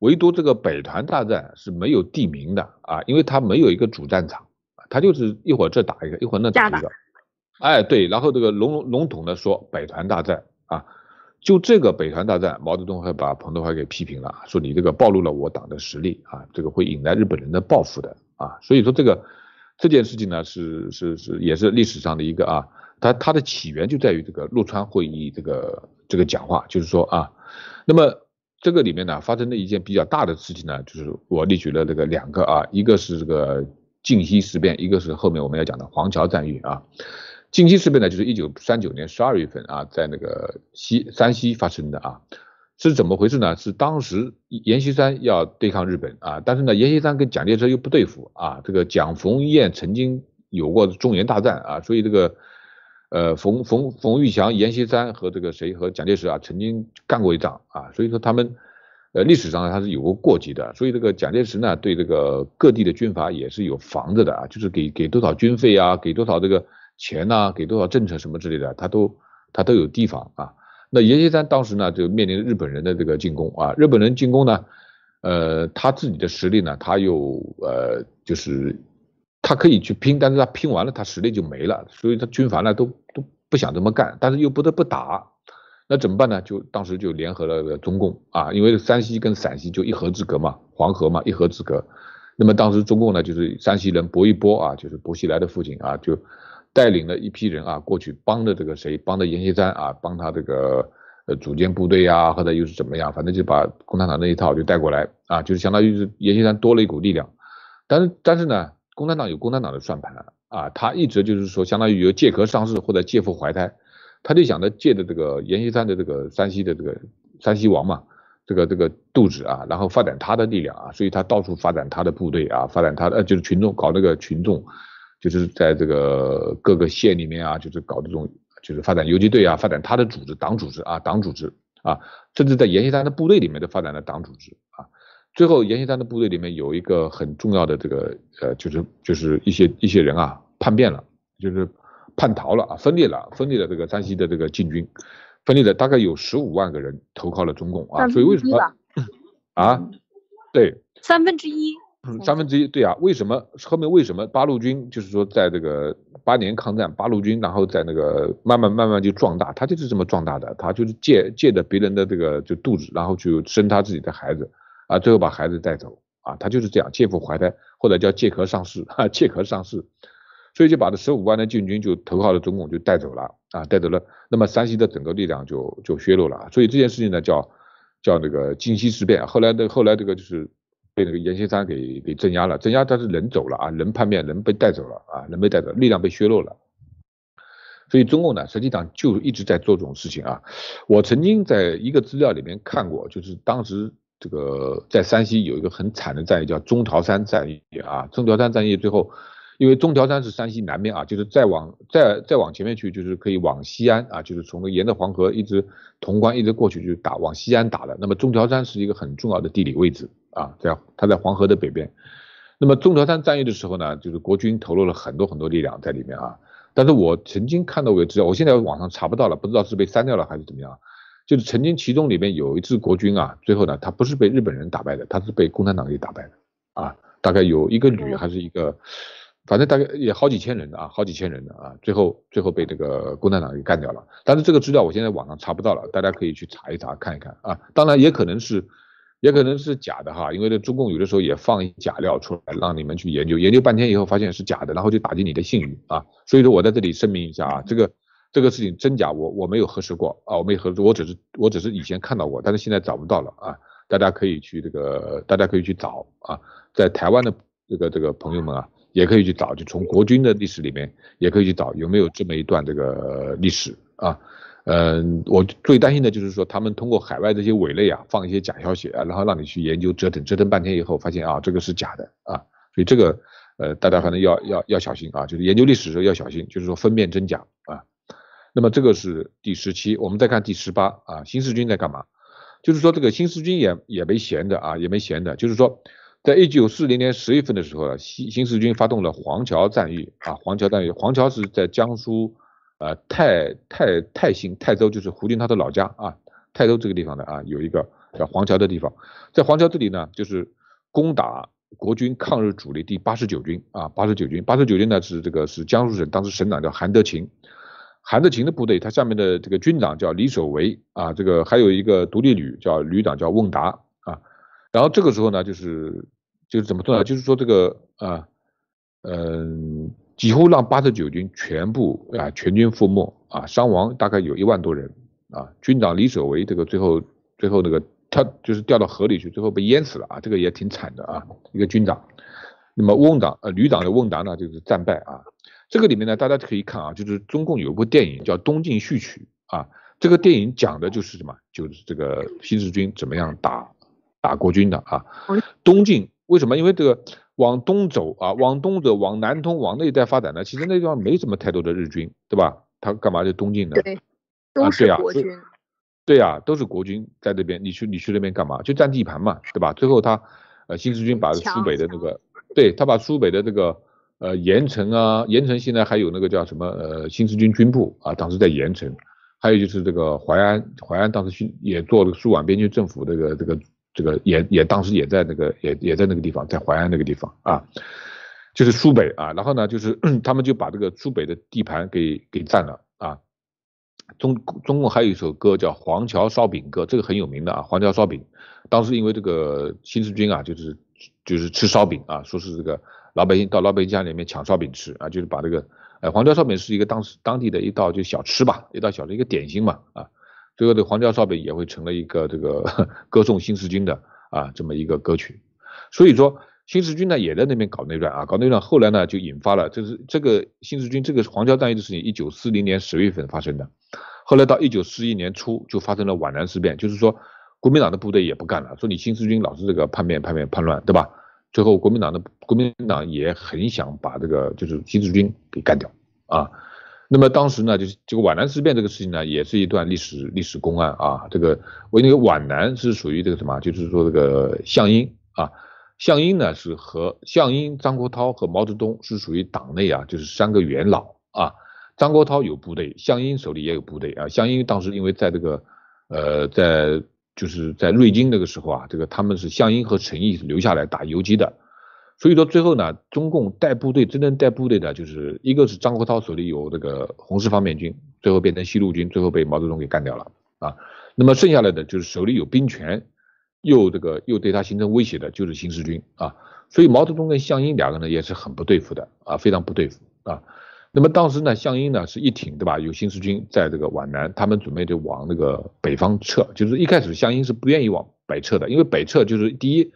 唯独这个北团大战是没有地名的啊，因为它没有一个主战场，它就是一会儿这打一个，一会儿那打一个。哎，对，然后这个笼笼统的说北团大战啊，就这个北团大战，毛泽东还把彭德怀给批评了，说你这个暴露了我党的实力啊，这个会引来日本人的报复的啊，所以说这个这件事情呢是是是也是历史上的一个啊。它它的起源就在于这个陆川会议这个这个讲话，就是说啊，那么这个里面呢发生的一件比较大的事情呢，就是我列举了这个两个啊，一个是这个靖西事变，一个是后面我们要讲的黄桥战役啊。靖西事变呢，就是一九三九年十二月份啊，在那个西山西发生的啊，是怎么回事呢？是当时阎锡山要对抗日本啊，但是呢，阎锡山跟蒋介石又不对付啊，这个蒋冯彦曾经有过中原大战啊，所以这个。呃，冯冯冯玉祥、阎锡山和这个谁和蒋介石啊，曾经干过一仗啊，所以说他们，呃，历史上他是有过过节的，所以这个蒋介石呢，对这个各地的军阀也是有防着的啊，就是给给多少军费啊，给多少这个钱呐，给多少政策什么之类的，他都他都有提防啊。那阎锡山当时呢，就面临日本人的这个进攻啊，日本人进攻呢，呃，他自己的实力呢，他又呃，就是。他可以去拼，但是他拼完了，他实力就没了，所以他军阀呢都都不想这么干，但是又不得不打，那怎么办呢？就当时就联合了中共啊，因为山西跟陕西就一河之隔嘛，黄河嘛一河之隔，那么当时中共呢就是山西人薄一波啊，就是薄熙来的父亲啊，就带领了一批人啊过去帮着这个谁，帮着阎锡山啊，帮他这个呃组建部队呀，或者又是怎么样，反正就把共产党那一套就带过来啊，就是相当于是阎锡山多了一股力量，但是但是呢。共产党有共产党的算盘啊，他一直就是说，相当于有借壳上市或者借腹怀胎，他就想着借着这个阎锡山的这个山西的这个山西王嘛，这个这个肚子啊，然后发展他的力量啊，所以他到处发展他的部队啊，发展他的就是群众搞那个群众，就是在这个各个县里面啊，就是搞这种就是发展游击队啊，发展他的组织党组织啊，党组织啊，甚至在阎锡山的部队里面都发展了党组织。最后，阎锡山的部队里面有一个很重要的这个呃，就是就是一些一些人啊叛变了，就是叛逃了啊，分裂了，分裂了这个山西的这个禁军，分裂了大概有十五万个人投靠了中共啊，所以为什么啊？对，三分之一，三分之一，对啊，为什么后面为什么八路军就是说在这个八年抗战，八路军然后在那个慢慢慢慢就壮大，他就是这么壮大的，他就是借借着别人的这个就肚子，然后去生他自己的孩子。啊，最后把孩子带走啊，他就是这样借腹怀胎，或者叫借壳上市啊，借壳上市，所以就把这十五万的禁军就投靠了中共，就带走了啊，带走了，那么山西的整个力量就就削弱了，所以这件事情呢叫叫那个靖西事变，后来的后来这个就是被那个阎锡山给给镇压了，镇压但是人走了啊，人叛变，人被带走了啊，人被带走，力量被削弱了，所以中共呢实际上就一直在做这种事情啊，我曾经在一个资料里面看过，就是当时。这个在山西有一个很惨的战役，叫中条山战役啊。中条山战役最后，因为中条山是山西南边啊，就是再往再再往前面去，就是可以往西安啊，就是从沿着黄河一直潼关一直过去，就打往西安打的。那么中条山是一个很重要的地理位置啊，在它在黄河的北边。那么中条山战役的时候呢，就是国军投入了很多很多力量在里面啊。但是我曾经看到过资料，我现在网上查不到了，不知道是被删掉了还是怎么样。就是曾经其中里面有一支国军啊，最后呢，他不是被日本人打败的，他是被共产党给打败的啊。大概有一个旅还是一个，反正大概也好几千人的啊，好几千人的啊，最后最后被这个共产党给干掉了。但是这个资料我现在网上查不到了，大家可以去查一查看一看啊。当然也可能是。也可能是假的哈，因为这中共有的时候也放假料出来让你们去研究，研究半天以后发现是假的，然后就打击你的信誉啊。所以说我在这里声明一下啊，这个这个事情真假我我没有核实过啊，我没有核实，我只是我只是以前看到过，但是现在找不到了啊。大家可以去这个，大家可以去找啊，在台湾的这个这个朋友们啊，也可以去找，就从国军的历史里面也可以去找有没有这么一段这个历史啊。嗯，我最担心的就是说，他们通过海外这些伪类啊，放一些假消息啊，然后让你去研究，折腾折腾半天以后，发现啊，这个是假的啊，所以这个呃，大家反正要要要小心啊，就是研究历史的时候要小心，就是说分辨真假啊。那么这个是第十七，我们再看第十八啊，新四军在干嘛？就是说这个新四军也也没闲的啊，也没闲的，就是说，在一九四零年十月份的时候，新新四军发动了黄桥战役啊，黄桥战役，黄桥是在江苏。呃，泰泰泰兴泰州就是胡军他的老家啊，泰州这个地方的啊，有一个叫黄桥的地方，在黄桥这里呢，就是攻打国军抗日主力第八十九军啊，八十九军，八十九军呢是这个是江苏省当时省长叫韩德勤，韩德勤的部队，他下面的这个军长叫李守维啊，这个还有一个独立旅叫旅长叫孟达啊，然后这个时候呢，就是就是怎么做呢，就是说这个啊，嗯。几乎让八十九军全部啊全军覆没啊，伤亡大概有一万多人啊。军长李守维这个最后最后那个他就是掉到河里去，最后被淹死了啊，这个也挺惨的啊，一个军长。那么翁长呃旅长的翁达呢就是战败啊。这个里面呢大家可以看啊，就是中共有一部电影叫《东晋序曲》啊，这个电影讲的就是什么，就是这个新四军怎么样打打国军的啊。东晋为什么？因为这个。往东走啊，往东走，往南通，往那一带发展呢？其实那地方没什么太多的日军，对吧？他干嘛就东进呢？对，都是国军。对呀，都是国军在这边。你去你去那边干嘛？就占地盘嘛，对吧？最后他呃新四军把苏北的那个，对他把苏北的这个呃盐城啊，盐城现在还有那个叫什么呃新四军军部啊，当时在盐城，还有就是这个淮安，淮安当时也做了苏皖边区政府这个这个。这个也也当时也在那个也也在那个地方，在淮安那个地方啊，就是苏北啊，然后呢，就是 他们就把这个苏北的地盘给给占了啊。中中共还有一首歌叫《黄桥烧饼歌》，这个很有名的啊，《黄桥烧饼》。当时因为这个新四军啊，就是就是吃烧饼啊，说是这个老百姓到老百姓家里面抢烧饼吃啊，就是把这个呃黄桥烧饼是一个当时当地的一道就小吃吧，一道小的一个点心嘛啊。最后，这黄桥烧饼也会成了一个这个 歌颂新四军的啊这么一个歌曲。所以说，新四军呢也在那边搞内乱啊，搞内乱。后来呢就引发了，就是这个新四军这个黄桥战役的事情，一九四零年十月份发生的。后来到一九四一年初就发生了皖南事变，就是说国民党的部队也不干了，说你新四军老是这个叛变、叛变、叛乱，对吧？最后国民党的国民党也很想把这个就是新四军给干掉啊。那么当时呢，就是这个皖南事变这个事情呢，也是一段历史历史公案啊。这个为那个皖南是属于这个什么，就是说这个项英啊，项英呢是和项英、张国焘和毛泽东是属于党内啊，就是三个元老啊。张国焘有部队，项英手里也有部队啊。项英当时因为在这个呃，在就是在瑞金那个时候啊，这个他们是项英和陈毅留下来打游击的。所以说最后呢，中共带部队真正带部队的，就是一个是张国焘手里有这个红四方面军，最后变成西路军，最后被毛泽东给干掉了啊。那么剩下来的就是手里有兵权，又这个又对他形成威胁的，就是新四军啊。所以毛泽东跟项英两个人也是很不对付的啊，非常不对付啊。那么当时呢，项英呢是一挺对吧？有新四军在这个皖南，他们准备就往那个北方撤，就是一开始项英是不愿意往北撤的，因为北撤就是第一。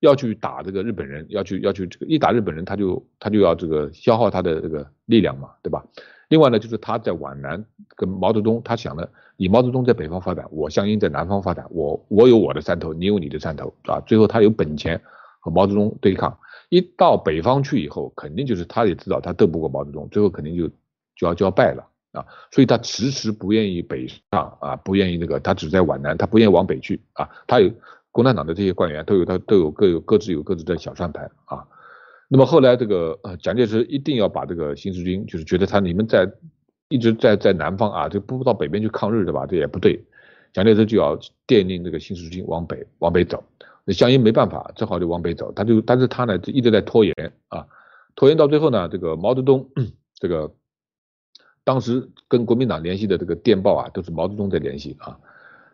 要去打这个日本人，要去要去这个一打日本人，他就他就要这个消耗他的这个力量嘛，对吧？另外呢，就是他在皖南跟毛泽东，他想的，你毛泽东在北方发展，我项英在南方发展，我我有我的山头，你有你的山头，啊，最后他有本钱和毛泽东对抗。一到北方去以后，肯定就是他也知道他斗不过毛泽东，最后肯定就就要就要败了啊，所以他迟迟不愿意北上啊，不愿意那个，他只在皖南，他不愿意往北去啊，他有。共产党的这些官员都有他都有各有各自有各自的小算盘啊，那么后来这个呃蒋介石一定要把这个新四军，就是觉得他你们在一直在在南方啊，就不到北边去抗日对吧？这也不对，蒋介石就要电令这个新四军往北往北走。那项英没办法，只好就往北走。他就但是他呢就一直在拖延啊，拖延到最后呢，这个毛泽东 这个当时跟国民党联系的这个电报啊，都是毛泽东在联系啊。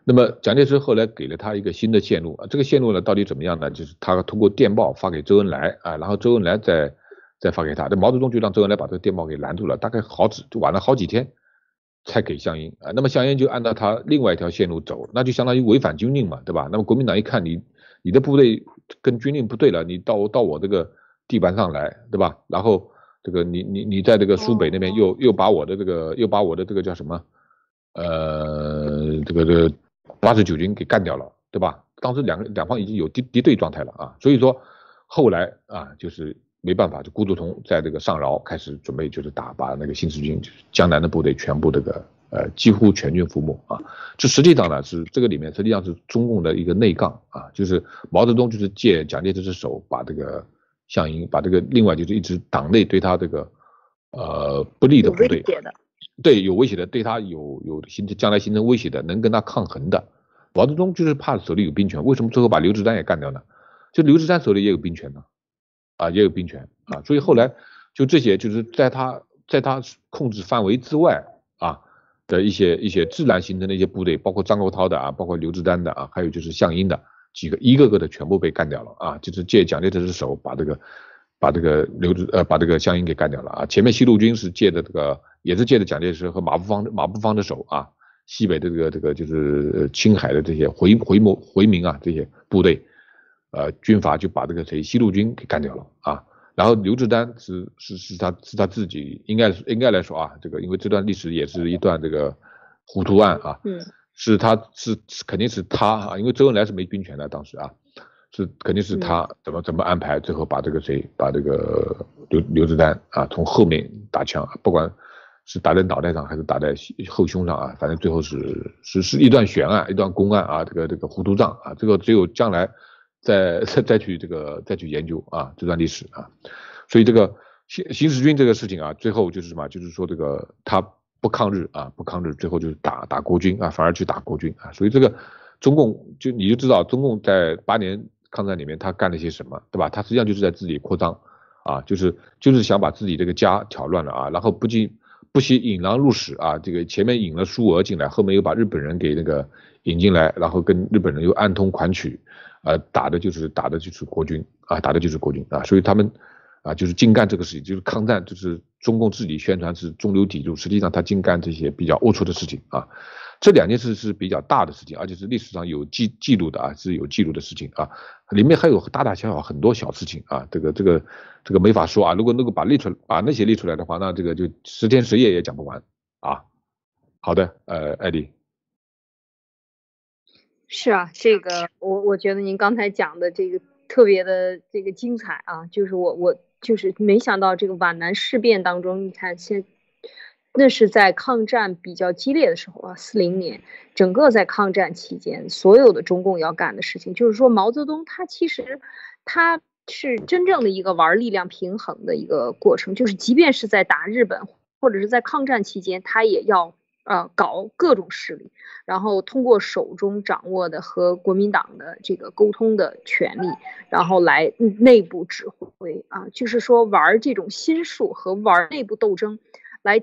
那么蒋介石后来给了他一个新的线路，这个线路呢到底怎么样呢？就是他通过电报发给周恩来啊，然后周恩来再再发给他，这毛泽东就让周恩来把这个电报给拦住了，大概好几就晚了好几天才给项英啊。那么项英就按照他另外一条线路走，那就相当于违反军令嘛，对吧？那么国民党一看你你的部队跟军令不对了，你到到我这个地盘上来，对吧？然后这个你你你在这个苏北那边又又把我的这个又把我的这个叫什么呃这个这个。八十九军给干掉了，对吧？当时两个两方已经有敌敌对状态了啊，所以说后来啊，就是没办法，就顾祝同在这个上饶开始准备，就是打把那个新四军，就是江南的部队全部这个呃几乎全军覆没啊。这实际上呢是这个里面实际上是中共的一个内杠啊，就是毛泽东就是借蒋介石之手把这个项英把这个另外就是一支党内对他这个呃不利的部队。对有威胁的，对他有有形成将来形成威胁的，能跟他抗衡的，毛泽东就是怕手里有兵权。为什么最后把刘志丹也干掉呢？就刘志丹手里也有兵权呢，啊，啊也有兵权啊。所以后来就这些就是在他在他控制范围之外啊的一些一些自然形成的一些部队，包括张国焘的啊，包括刘志丹的啊，还有就是项英的几个，一个个的全部被干掉了啊，就是借蒋介石的手把这个。把这个刘志呃把这个项英给干掉了啊！前面西路军是借的这个也是借的蒋介石和马步芳马步芳的手啊，西北的这个这个就是青海的这些回回模回民啊这些部队，呃军阀就把这个谁西路军给干掉了啊！然后刘志丹是是是他是他自己应该应该来说啊，这个因为这段历史也是一段这个糊涂案啊，嗯，是他是肯定是他啊，因为周恩来是没兵权的当时啊。是肯定是他怎么怎么安排，最后把这个谁把这个刘刘志丹啊从后面打枪，不管是打在脑袋上还是打在后胸上啊，反正最后是是是一段悬案，一段公案啊，这个这个糊涂账啊，这个只有将来再再再去这个再去研究啊这段历史啊，所以这个新新四军这个事情啊，最后就是什么，就是说这个他不抗日啊不抗日，最后就是打打国军啊，反而去打国军啊，所以这个中共就你就知道中共在八年。抗战里面他干了些什么，对吧？他实际上就是在自己扩张，啊，就是就是想把自己这个家挑乱了啊，然后不仅不惜引狼入室啊，这个前面引了苏俄进来，后面又把日本人给那个引进来，然后跟日本人又暗通款曲，啊，打的就是打的就是国军啊，打的就是国军啊，所以他们啊就是净干这个事情，就是抗战，就是中共自己宣传是中流砥柱，实际上他净干这些比较龌龊的事情啊。这两件事是比较大的事情，而且是历史上有记记录的啊，是有记录的事情啊。里面还有大大小小很多小事情啊，这个这个这个没法说啊。如果能够把列出把那些列出来的话，那这个就十天十夜也讲不完啊。好的，呃，艾迪。是啊，这个我我觉得您刚才讲的这个特别的这个精彩啊，就是我我就是没想到这个皖南事变当中，你看现。那是在抗战比较激烈的时候啊，四零年，整个在抗战期间，所有的中共要干的事情，就是说毛泽东他其实他是真正的一个玩力量平衡的一个过程，就是即便是在打日本或者是在抗战期间，他也要呃搞各种势力，然后通过手中掌握的和国民党的这个沟通的权利，然后来内部指挥啊，就是说玩这种心术和玩内部斗争来。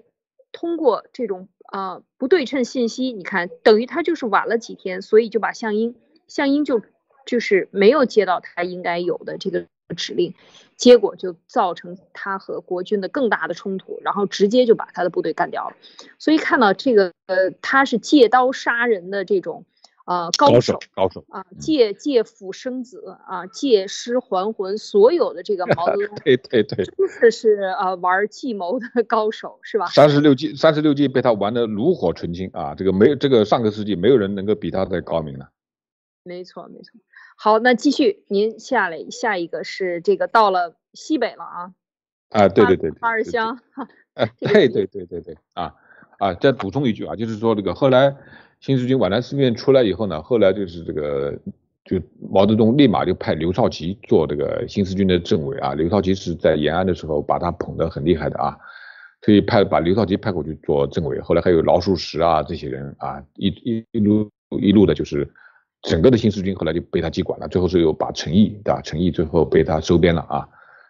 通过这种呃不对称信息，你看等于他就是晚了几天，所以就把项英项英就就是没有接到他应该有的这个指令，结果就造成他和国军的更大的冲突，然后直接就把他的部队干掉了。所以看到这个呃他是借刀杀人的这种。啊，高手，高手啊，借借腹生子啊，借尸还魂，所有的这个毛泽东，对对对，真的是呃，玩计谋的高手，是吧？三十六计，三十六计被他玩的炉火纯青啊，这个没有这个上个世纪没有人能够比他再高明了。没错没错，好，那继续，您下来下一个是这个到了西北了啊？啊，对对对，八二乡，哎，对对对对对，啊啊，再补充一句啊，就是说这个后来。新四军皖南事变出来以后呢，后来就是这个就毛泽东立马就派刘少奇做这个新四军的政委啊。刘少奇是在延安的时候把他捧得很厉害的啊，所以派把刘少奇派过去做政委。后来还有饶漱石啊这些人啊，一一一路一路的就是整个的新四军后来就被他接管了。最后是又把陈毅对吧？陈毅最后被他收编了啊，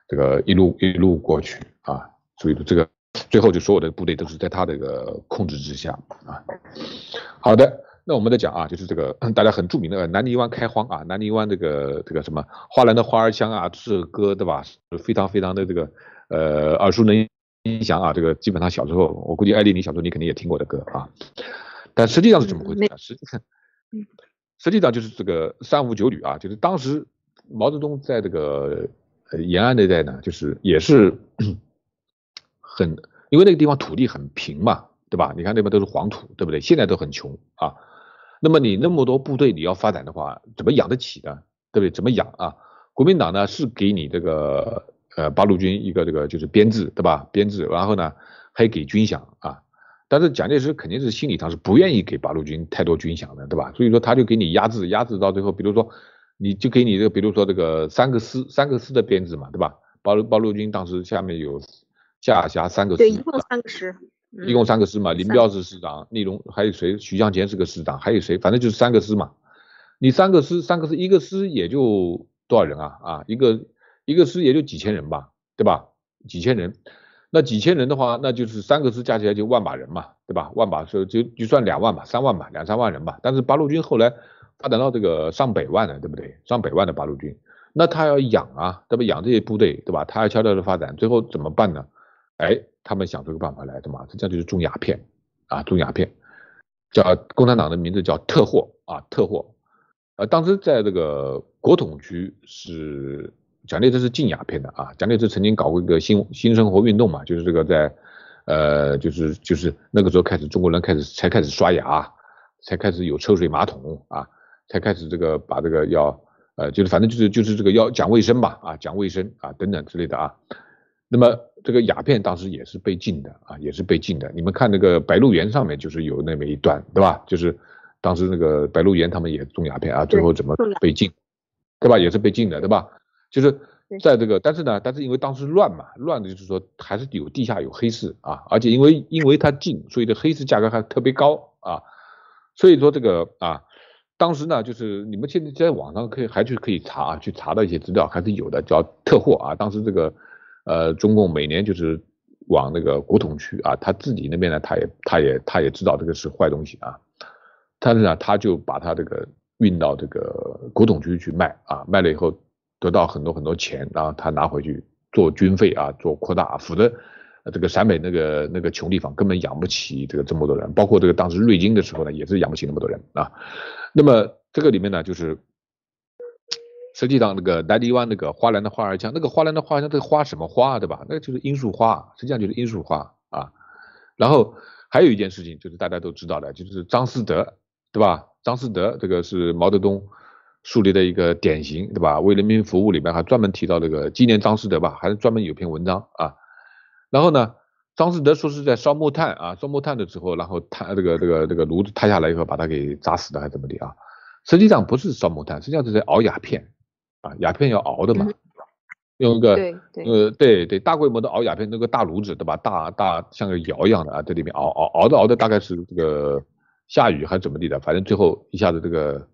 这个一路一路过去啊，所以这个最后就所有的部队都是在他这个控制之下啊。好的。那我们再讲啊，就是这个大家很著名的南泥湾开荒啊，南泥湾这个这个什么花篮的花儿香啊，这首歌对吧？非常非常的这个呃耳熟能详啊，这个基本上小时候我估计艾丽你小时候你肯定也听过的歌啊。但实际上是怎么回事？实际上，实际上就是这个三五九旅啊，就是当时毛泽东在这个延安那带呢，就是也是 很因为那个地方土地很平嘛，对吧？你看那边都是黄土，对不对？现在都很穷啊。那么你那么多部队你要发展的话，怎么养得起呢？对不对？怎么养啊？国民党呢是给你这个呃八路军一个这个就是编制，对吧？编制，然后呢还给军饷啊。但是蒋介石肯定是心理上是不愿意给八路军太多军饷的，对吧？所以说他就给你压制，压制到最后，比如说你就给你这个，比如说这个三个师，三个师的编制嘛，对吧？八路八路军当时下面有下辖三个师，对，一共三个师。一共三个师嘛，林彪是师长，聂荣还有谁？徐向前是个师长，还有谁？反正就是三个师嘛。你三个师，三个师，一个师也就多少人啊？啊，一个一个师也就几千人吧，对吧？几千人，那几千人的话，那就是三个师加起来就万把人嘛，对吧？万把就就就算两万吧，三万吧，两三万人吧。但是八路军后来发展到这个上百万的，对不对？上百万的八路军，那他要养啊，对吧？养这些部队，对吧？他要悄悄的发展，最后怎么办呢？哎。他们想出个办法来对嘛，这叫就是种鸦片啊，种鸦片，叫共产党的名字叫特货啊，特货。呃，当时在这个国统区是蒋介石是禁鸦片的啊，蒋介石曾经搞过一个新新生活运动嘛，就是这个在呃，就是就是那个时候开始中国人开始才开始刷牙，才开始有抽水马桶啊，才开始这个把这个要呃，就是反正就是就是这个要讲卫生吧啊，讲卫生啊等等之类的啊。那么这个鸦片当时也是被禁的啊，也是被禁的。你们看那个《白鹿原》上面就是有那么一段，对吧？就是当时那个《白鹿原》他们也种鸦片啊，最后怎么被禁，对吧？也是被禁的，对吧？就是在这个，但是呢，但是因为当时乱嘛，乱的就是说还是有地下有黑市啊，而且因为因为它近，所以这黑市价格还特别高啊。所以说这个啊，当时呢，就是你们现在在网上可以还去可以查啊，去查到一些资料还是有的，叫特货啊。当时这个。呃，中共每年就是往那个国统区啊，他自己那边呢，他也他也他也知道这个是坏东西啊，但是呢，他就把他这个运到这个国统区去卖啊，卖了以后得到很多很多钱，然后他拿回去做军费啊，做扩大，否则这个陕北那个那个穷地方根本养不起这个这么多人，包括这个当时瑞金的时候呢，也是养不起那么多人啊，那么这个里面呢，就是。实际上，那个南泥湾那个花篮的花儿香，那个花篮的花儿香，这个花什么花啊，对吧？那就是罂粟花，实际上就是罂粟花啊。然后还有一件事情，就是大家都知道的，就是张思德，对吧？张思德这个是毛泽东树立的一个典型，对吧？为人民服务里面还专门提到这个纪念张思德吧，还是专门有篇文章啊。然后呢，张思德说是在烧木炭啊，烧木炭的时候，然后炭这个这个这个炉子塌下来以后，把他给砸死的，还是怎么的啊？实际上不是烧木炭，实际上是在熬鸦片。啊，鸦片要熬的嘛，用一个呃，对对，大规模的熬鸦片，那个大炉子对吧？大大像个窑一样的啊，在里面熬熬熬的熬的，大概是这个下雨还是怎么地的，反正最后一下子这个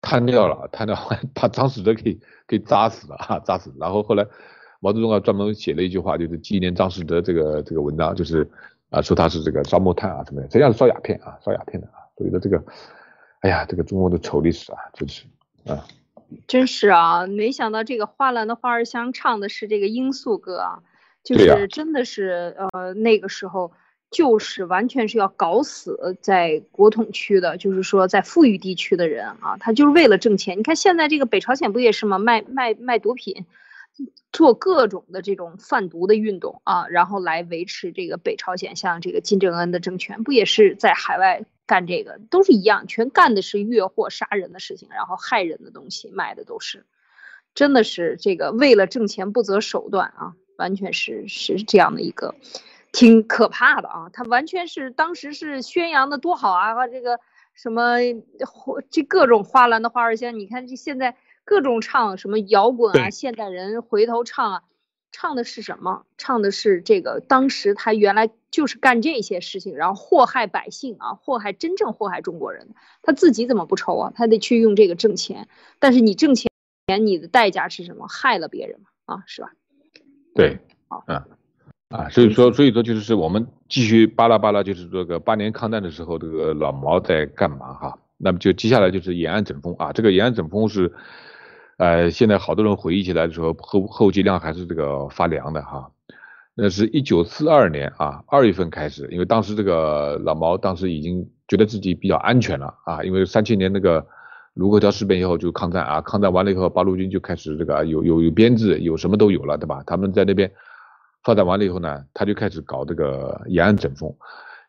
瘫掉了，瘫掉把张思德给给扎死了啊，扎死。然后后来毛泽东啊专门写了一句话，就是纪念张思德这个这个文章，就是啊说他是这个烧木炭啊什么的，实际上是烧鸦片啊，烧鸦片的啊。所以说这个，哎呀，这个中国的丑历史啊，真是啊。真是啊，没想到这个花篮的花儿香唱的是这个罂粟歌啊，就是真的是呃那个时候就是完全是要搞死在国统区的，就是说在富裕地区的人啊，他就是为了挣钱。你看现在这个北朝鲜不也是吗？卖卖卖毒品，做各种的这种贩毒的运动啊，然后来维持这个北朝鲜像这个金正恩的政权，不也是在海外？干这个都是一样，全干的是越货杀人的事情，然后害人的东西卖的都是，真的是这个为了挣钱不择手段啊，完全是是这样的一个，挺可怕的啊。他完全是当时是宣扬的多好啊，这个什么这各种花篮的花儿香，你看这现在各种唱什么摇滚啊，现代人回头唱啊，唱的是什么？唱的是这个当时他原来就是干这些事情，然后祸害百姓啊，祸害真正祸害中国人，他自己怎么不愁啊？他得去用这个挣钱，但是你挣钱，你的代价是什么？害了别人嘛，啊，是吧？对，好，嗯。啊，所以说，所以说就是我们继续巴拉巴拉，就是这个八年抗战的时候，这个老毛在干嘛哈？那么就接下来就是延安整风啊，这个延安整风是，呃，现在好多人回忆起来的时候，后后继量还是这个发凉的哈。那是一九四二年啊，二月份开始，因为当时这个老毛当时已经觉得自己比较安全了啊，因为三七年那个卢沟桥事变以后就抗战啊，抗战完了以后，八路军就开始这个有有有编制，有什么都有了，对吧？他们在那边。发展完了以后呢，他就开始搞这个延安整风。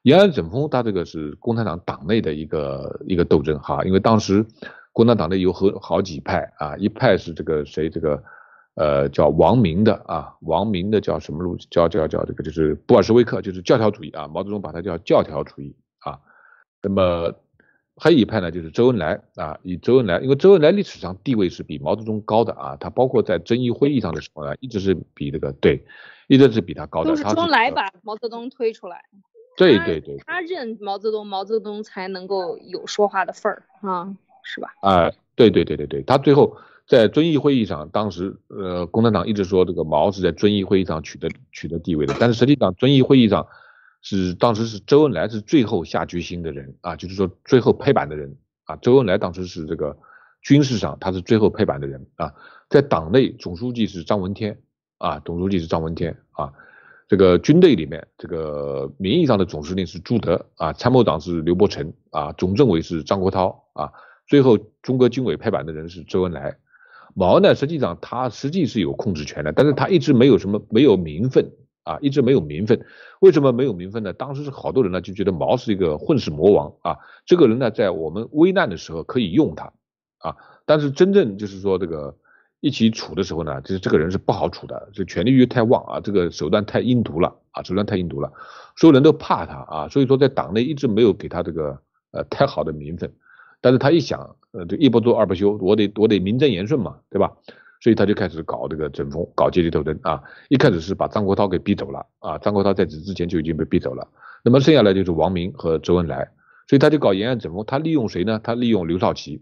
延安整风，他这个是共产党党内的一个一个斗争哈，因为当时共产党内有好好几派啊，一派是这个谁这个呃叫王明的啊，王明的叫什么路叫叫叫这个就是布尔什维克，就是教条主义啊，毛泽东把它叫教条主义啊。那么还有一派呢，就是周恩来啊，以周恩来，因为周恩来历史上地位是比毛泽东高的啊，他包括在遵义会议上的时候呢，一直是比这个对。一直是比他高的，都是周恩来把毛泽东推出来，对对对，他认毛泽东，毛泽东才能够有说话的份儿啊，是吧？啊，对对对对对，他最后在遵义会议上，当时呃，共产党一直说这个毛是在遵义会议上取得取得地位的，但是实际上遵义会议上是当时是周恩来是最后下决心的人啊，就是说最后拍板的人啊，周恩来当时是这个军事上他是最后拍板的人啊，在党内总书记是张闻天。啊，总书记是张闻天啊，这个军队里面，这个名义上的总司令是朱德啊，参谋长是刘伯承啊，总政委是张国焘啊，最后中国军委拍板的人是周恩来。毛呢，实际上他实际是有控制权的，但是他一直没有什么没有名分啊，一直没有名分。为什么没有名分呢？当时是好多人呢就觉得毛是一个混世魔王啊，这个人呢在我们危难的时候可以用他啊，但是真正就是说这个。一起处的时候呢，就是这个人是不好处的，这权力欲太旺啊，这个手段太阴毒了啊，手段太阴毒了，所有人都怕他啊，所以说在党内一直没有给他这个呃太好的名分，但是他一想，呃，这一不做二不休，我得我得名正言顺嘛，对吧？所以他就开始搞这个整风，搞阶级斗争啊。一开始是把张国焘给逼走了啊，张国焘在此之前就已经被逼走了，那么剩下来就是王明和周恩来，所以他就搞延安整风，他利用谁呢？他利用刘少奇。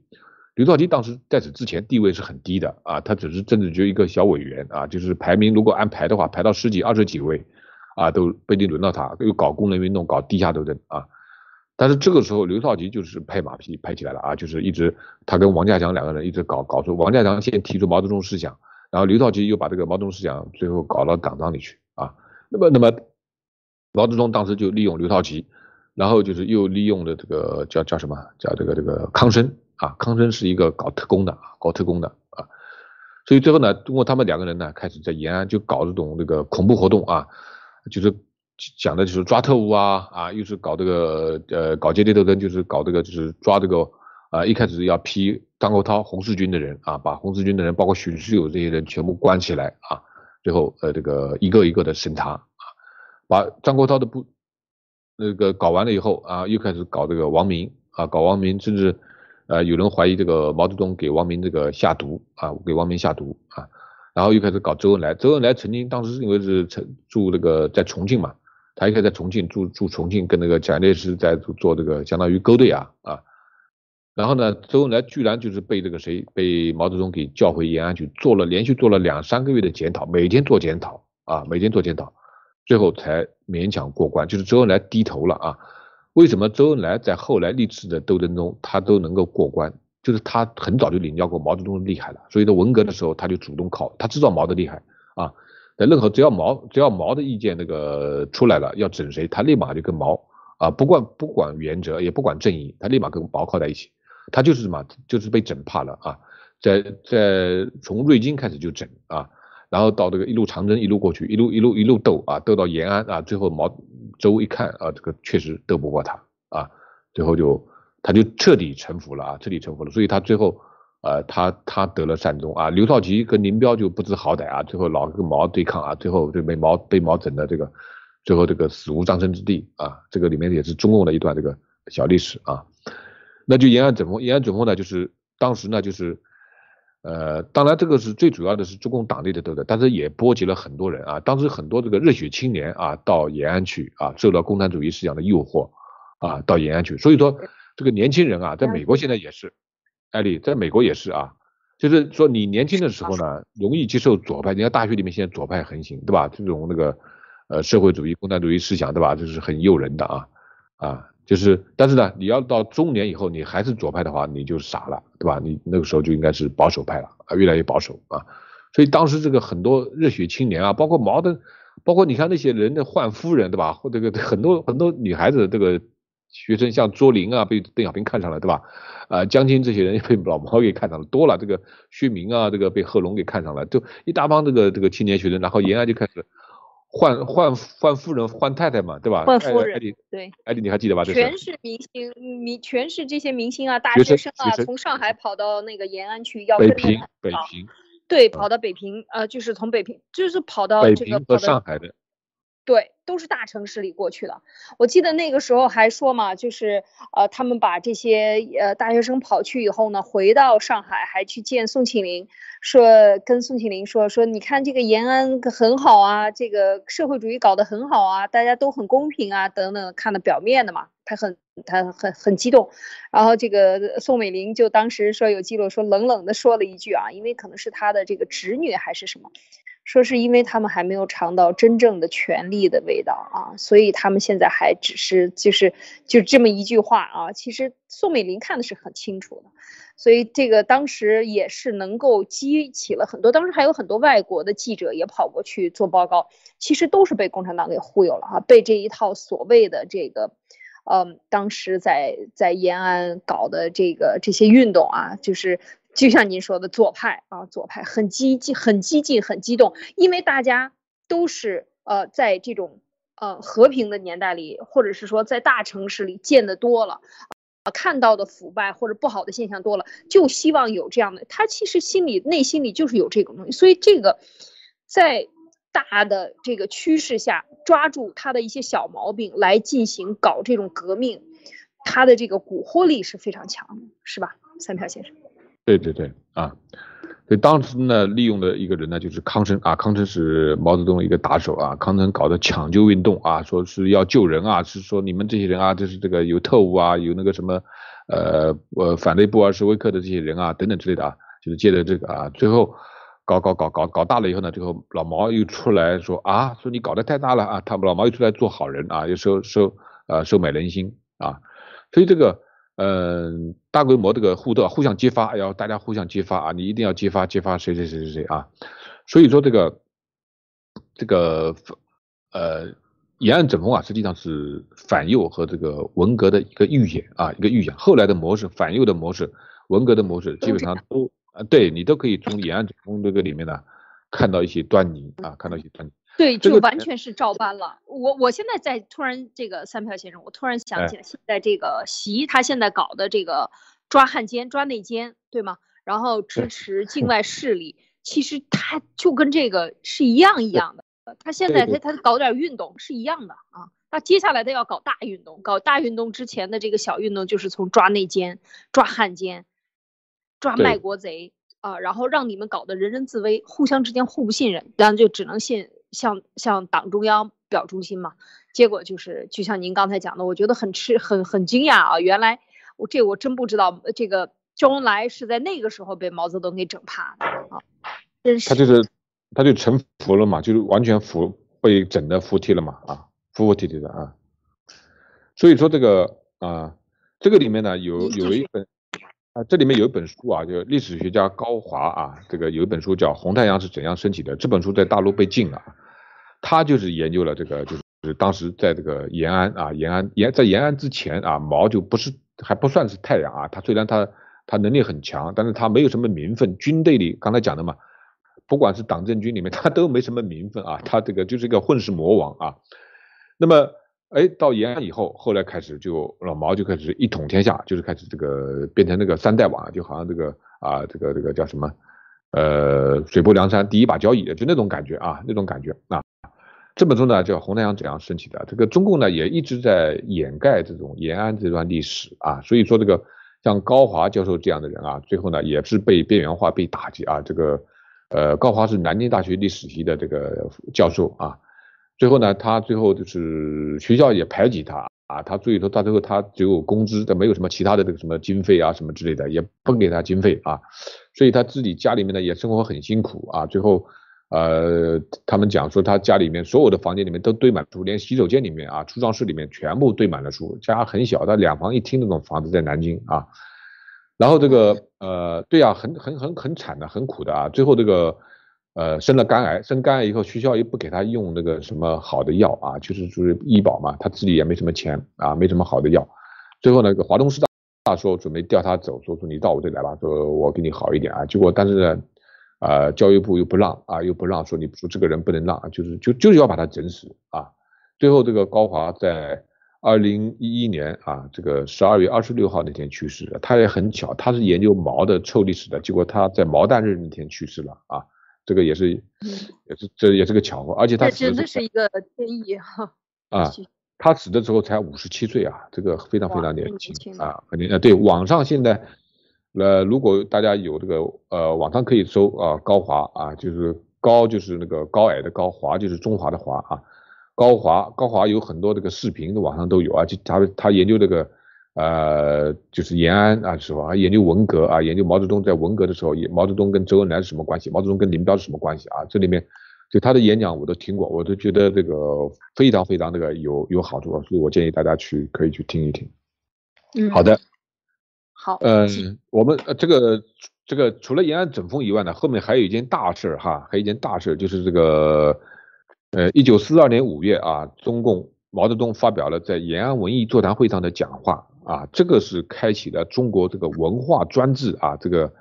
刘少奇当时在此之前地位是很低的啊，他只是政治局一个小委员啊，就是排名如果按排的话，排到十几、二十几位啊，都不一定轮到他，又搞工人运动，搞地下斗争啊。但是这个时候刘少奇就是拍马屁拍起来了啊，就是一直他跟王稼祥两个人一直搞搞出，王稼祥先提出毛泽东思想，然后刘少奇又把这个毛泽东思想最后搞到党章里去啊。那么那么毛泽东当时就利用刘少奇，然后就是又利用了这个叫叫什么叫这个这个康生。啊，康生是一个搞特工的啊，搞特工的啊，所以最后呢，通过他们两个人呢，开始在延安就搞这种这个恐怖活动啊，就是讲的就是抓特务啊啊，又是搞这个呃搞阶级斗争，就是搞这个就是抓这个啊，一开始要批张国焘红四军的人啊，把红四军的人包括许世友这些人全部关起来啊，最后呃这个一个一个的审查啊，把张国焘的部那个搞完了以后啊，又开始搞这个王明啊，搞王明，甚至。呃，有人怀疑这个毛泽东给王明这个下毒啊，给王明下毒啊，然后又开始搞周恩来。周恩来曾经当时是因为是住那个在重庆嘛，他一开始在重庆住住重庆，跟那个蒋介石在做这个相当于勾兑啊啊。然后呢，周恩来居然就是被这个谁被毛泽东给叫回延安去做了连续做了两三个月的检讨，每天做检讨啊，每天做检讨，最后才勉强过关，就是周恩来低头了啊。为什么周恩来在后来历次的斗争中，他都能够过关？就是他很早就领教过毛泽东的厉害了，所以在文革的时候，他就主动靠，他知道毛的厉害啊。在任何只要毛只要毛的意见那个出来了，要整谁，他立马就跟毛啊，不管不管原则，也不管正义，他立马跟毛靠在一起。他就是什么，就是被整怕了啊。在在从瑞金开始就整啊。然后到这个一路长征一路过去，一路一路一路斗啊，斗到延安啊，最后毛周一看啊，这个确实斗不过他啊，最后就他就彻底臣服了啊，彻底臣服了，所以他最后呃他他得了善终啊，刘少奇跟林彪就不知好歹啊，最后老跟毛对抗啊，最后就被毛被毛整的这个最后这个死无葬身之地啊，这个里面也是中共的一段这个小历史啊，那就延安整风，延安整风呢，就是当时呢，就是，呃，当然这个是最主要的是中共党内的斗争，但是也波及了很多人啊。当时很多这个热血青年啊，到延安去啊，受到共产主义思想的诱惑啊，到延安去。所以说，这个年轻人啊，在美国现在也是，艾丽，在美国也是啊，就是说你年轻的时候呢，容易接受左派，你看大学里面现在左派横行，对吧？这种那个呃社会主义、共产主义思想，对吧？这是很诱人的啊啊。就是，但是呢，你要到中年以后，你还是左派的话，你就傻了，对吧？你那个时候就应该是保守派了啊，越来越保守啊。所以当时这个很多热血青年啊，包括毛的，包括你看那些人的换夫人，对吧？或这个很多很多女孩子这个学生，像卓琳啊，被邓小平看上了，对吧？啊，江青这些人被老毛给看上了，多了。这个薛明啊，这个被贺龙给看上了，就一大帮这个这个青年学生，然后延安就开始。换换换夫人换太太嘛，对吧？换夫人，对，艾迪你还记得吧？全是明星，明全是这些明星啊，大学生啊，从上海跑到那个延安去要北平，北平，对，跑到北平，呃，就是从北平，就是跑到这个和上海的。对，都是大城市里过去的。我记得那个时候还说嘛，就是呃，他们把这些呃大学生跑去以后呢，回到上海还去见宋庆龄，说跟宋庆龄说说，你看这个延安很好啊，这个社会主义搞得很好啊，大家都很公平啊，等等，看的表面的嘛，他很他很很激动。然后这个宋美龄就当时说有记录说冷冷的说了一句啊，因为可能是他的这个侄女还是什么。说是因为他们还没有尝到真正的权力的味道啊，所以他们现在还只是就是就这么一句话啊。其实宋美龄看的是很清楚的，所以这个当时也是能够激起了很多，当时还有很多外国的记者也跑过去做报告，其实都是被共产党给忽悠了哈，被这一套所谓的这个，嗯，当时在在延安搞的这个这些运动啊，就是。就像您说的，左派啊，左派很激进、很激进、很激动，因为大家都是呃，在这种呃和平的年代里，或者是说在大城市里见得多了，啊，看到的腐败或者不好的现象多了，就希望有这样的。他其实心里内心里就是有这种东西，所以这个在大的这个趋势下，抓住他的一些小毛病来进行搞这种革命，他的这个蛊惑力是非常强的，是吧，三票先生？对对对啊，所以当时呢，利用的一个人呢，就是康生啊，康生是毛泽东一个打手啊，康生搞的抢救运动啊，说是要救人啊，是说你们这些人啊，就是这个有特务啊，有那个什么呃呃反对布尔什维克的这些人啊，等等之类的啊，就是借着这个啊，最后搞搞搞搞搞大了以后呢，最后老毛又出来说啊，说你搞得太大了啊，他老毛又出来做好人啊，又收收呃收买人心啊，所以这个。嗯，大规模这个互斗，互相揭发，要大家互相揭发啊！你一定要揭发揭发谁谁谁谁谁啊！所以说这个这个呃延安整风啊，实际上是反右和这个文革的一个预演啊，一个预演。后来的模式，反右的模式，文革的模式，基本上都啊，对你都可以从延安整风这个里面呢看到一些端倪啊，看到一些端倪。对，就完全是照搬了。我我现在在突然这个三票先生，我突然想起来，现在这个习他现在搞的这个抓汉奸、抓内奸，对吗？然后支持境外势力，其实他就跟这个是一样一样的。他现在他他搞点运动是一样的啊。那接下来他要搞大运动，搞大运动之前的这个小运动就是从抓内奸、抓汉奸、抓卖国贼啊，然后让你们搞得人人自危，互相之间互不信任，然后就只能信。向向党中央表忠心嘛，结果就是就像您刚才讲的，我觉得很吃很很惊讶啊！原来我这我真不知道，这个周恩来是在那个时候被毛泽东给整怕的啊！真是他就是他就臣服了嘛，就是完全服被整的服帖了嘛啊，服服帖帖的啊！所以说这个啊，这个里面呢有有一本啊，这里面有一本书啊，就历史学家高华啊，这个有一本书叫《红太阳是怎样升起的》，这本书在大陆被禁了。他就是研究了这个，就是当时在这个延安啊，延安延在延安之前啊，毛就不是还不算是太阳啊。他虽然他他能力很强，但是他没有什么名分。军队里刚才讲的嘛，不管是党政军里面，他都没什么名分啊。他这个就是一个混世魔王啊。那么，哎，到延安以后，后来开始就老毛就开始一统天下，就是开始这个变成那个三代王，就好像这个啊，这个这个叫什么？呃，水泊梁山第一把交椅，就那种感觉啊，那种感觉啊。这本书呢叫《红太阳怎样升起的》，这个中共呢也一直在掩盖这种延安这段历史啊，所以说这个像高华教授这样的人啊，最后呢也是被边缘化、被打击啊。这个呃，高华是南京大学历史系的这个教授啊，最后呢，他最后就是学校也排挤他啊，他最后到最后他只有工资，他没有什么其他的这个什么经费啊什么之类的，也不给他经费啊，所以他自己家里面呢也生活很辛苦啊，最后。呃，他们讲说他家里面所有的房间里面都堆满书，连洗手间里面啊、储藏室里面全部堆满了书。家很小，他两房一厅那种房子在南京啊。然后这个呃，对啊，很很很很惨的，很苦的啊。最后这个呃生了肝癌，生肝癌以后学校又不给他用那个什么好的药啊，就是就是医保嘛，他自己也没什么钱啊，没什么好的药。最后呢，华东师大大说准备调他走，说说你到我这来吧，说我给你好一点啊。结果但是呢。啊，教育部又不让啊，又不让说你说这个人不能让，就是就就是要把他整死啊。最后这个高华在二零一一年啊，这个十二月二十六号那天去世了。他也很巧，他是研究毛的臭历史的，结果他在毛蛋日那天去世了啊。这个也是，也是这也是个巧合，而且他真的是一个天意哈。啊，他死的时候才五十七岁啊，这个非常非常年轻啊，很年呃对，网上现在。呃如果大家有这个呃，网上可以搜啊，高华啊，就是高就是那个高矮的高华就是中华的华啊，高华高华有很多这个视频网上都有啊，就他他研究这个呃就是延安啊时候啊，研究文革啊，研究毛泽东在文革的时候，毛泽东跟周恩来是什么关系，毛泽东跟林彪是什么关系啊？这里面就他的演讲我都听过，我都觉得这个非常非常这个有有好处，所以我建议大家去可以去听一听。嗯，好的。好，嗯，我们呃这个这个除了延安整风以外呢，后面还有一件大事哈，还有一件大事就是这个呃一九四二年五月啊，中共毛泽东发表了在延安文艺座谈会上的讲话啊，这个是开启了中国这个文化专制啊这个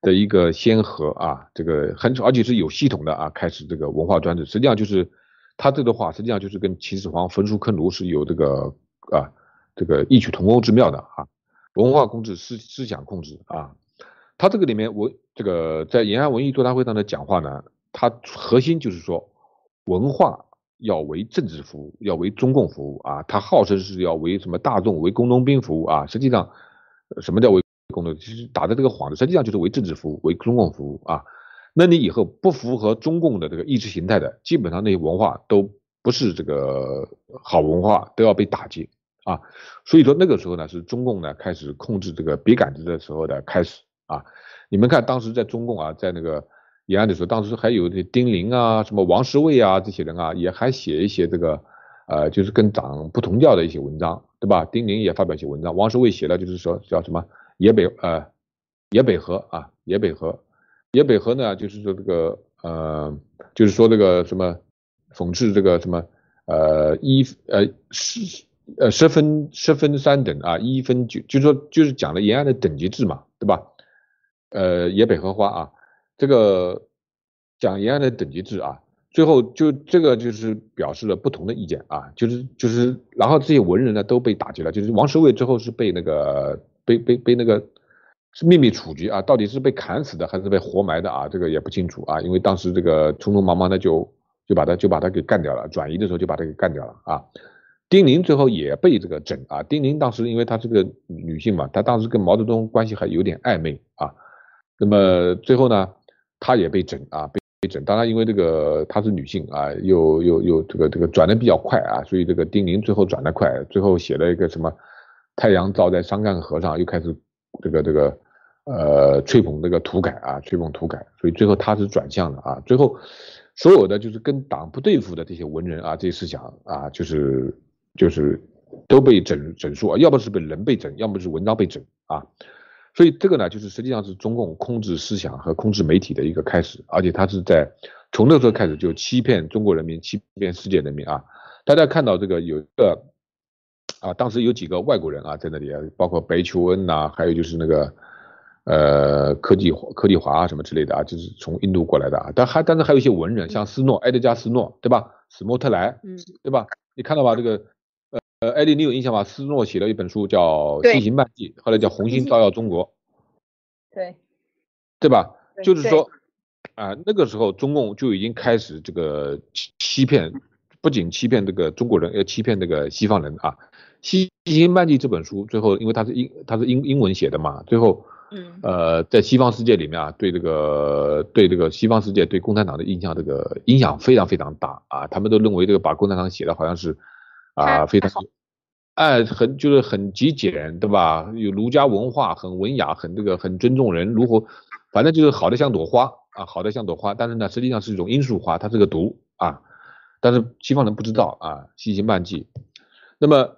的一个先河啊，这个很而且是有系统的啊，开始这个文化专制，实际上就是他这个话实际上就是跟秦始皇焚书坑儒是有这个啊这个异曲同工之妙的啊。文化控制思思想控制啊，他这个里面文这个在延安文艺座谈会上的讲话呢，他核心就是说文化要为政治服务，要为中共服务啊，他号称是要为什么大众为工农兵服务啊，实际上什么叫为工农？其实打的这个幌子，实际上就是为政治服务，为中共服务啊。那你以后不符合中共的这个意识形态的，基本上那些文化都不是这个好文化，都要被打击。啊，所以说那个时候呢，是中共呢开始控制这个笔杆子的时候的开始啊。你们看，当时在中共啊，在那个延安的时候，当时还有这丁玲啊、什么王世卫啊这些人啊，也还写一些这个呃，就是跟党不同调的一些文章，对吧？丁玲也发表一些文章，王世卫写了就是说叫什么野北呃野北河啊，野北河，野北河呢，就是说这个呃，就是说这个什么讽刺这个什么呃一呃是。呃，十分十分三等啊，一分九，就说就是讲了延安的等级制嘛，对吧？呃，野百合花啊，这个讲延安的等级制啊，最后就这个就是表示了不同的意见啊，就是就是，然后这些文人呢都被打击了，就是王守卫之后是被那个被被被那个是秘密处决啊，到底是被砍死的还是被活埋的啊？这个也不清楚啊，因为当时这个匆匆忙忙的就就把他就把他给干掉了，转移的时候就把他给干掉了啊。丁玲最后也被这个整啊，丁玲当时因为她是个女性嘛，她当时跟毛泽东关系还有点暧昧啊，那么最后呢，她也被整啊，被被整。当然因为这个她是女性啊，又又又这个这个转的比较快啊，所以这个丁玲最后转的快，最后写了一个什么太阳照在桑干河上，又开始这个这个呃吹捧这个土改啊，吹捧土改，所以最后她是转向了啊，最后所有的就是跟党不对付的这些文人啊，这些思想啊，就是。就是都被整整数啊，要不是被人被整，要么是文章被整啊，所以这个呢，就是实际上是中共控制思想和控制媒体的一个开始，而且他是在从那时候开始就欺骗中国人民，欺骗世界人民啊。大家看到这个有一个啊，当时有几个外国人啊在那里啊，包括白求恩呐，还有就是那个呃科技科技华啊什么之类的啊，就是从印度过来的啊，但还但是还有一些文人，像斯诺埃德加斯诺对吧？史莫特莱，嗯，对吧？你看到吧这个。呃，艾丽，你有印象吗？斯诺写了一本书叫《西行漫记》，后来叫《红星照耀中国》，对，对吧？就是说，啊，那个时候中共就已经开始这个欺欺骗，不仅欺骗这个中国人，要欺骗这个西方人啊。西《西行漫记》这本书最后，因为它是英它是英英文写的嘛，最后，嗯，呃，在西方世界里面啊，对这个对这个西方世界对共产党的印象这个影响非常非常大啊，他们都认为这个把共产党写的好像是啊非常，哎，很就是很极简，对吧？有儒家文化，很文雅，很这个很尊重人，如何，反正就是好的像朵花啊，好的像朵花，但是呢，实际上是一种罂粟花，它是个毒啊，但是西方人不知道啊，《西行半记》，那么。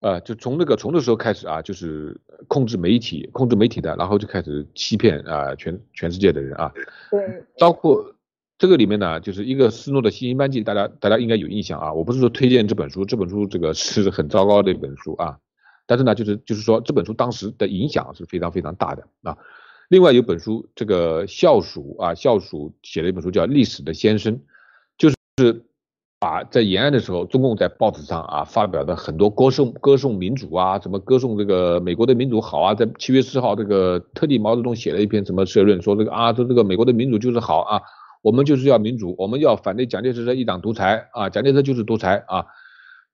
呃，就从那个从那时候开始啊，就是控制媒体，控制媒体的，然后就开始欺骗啊全全世界的人啊。对。包括这个里面呢，就是一个斯诺的《西行班记》，大家大家应该有印象啊。我不是说推荐这本书，这本书这个是很糟糕的一本书啊。但是呢，就是就是说这本书当时的影响是非常非常大的啊。另外有本书，这个校鼠啊，校鼠写了一本书叫《历史的先生》，就是。把，在延安的时候，中共在报纸上啊发表的很多歌颂歌颂民主啊，什么歌颂这个美国的民主好啊，在七月四号这个特地毛泽东写了一篇什么社论，说这个啊说这个美国的民主就是好啊，我们就是要民主，我们要反对蒋介石的一党独裁啊，蒋介石就是独裁啊，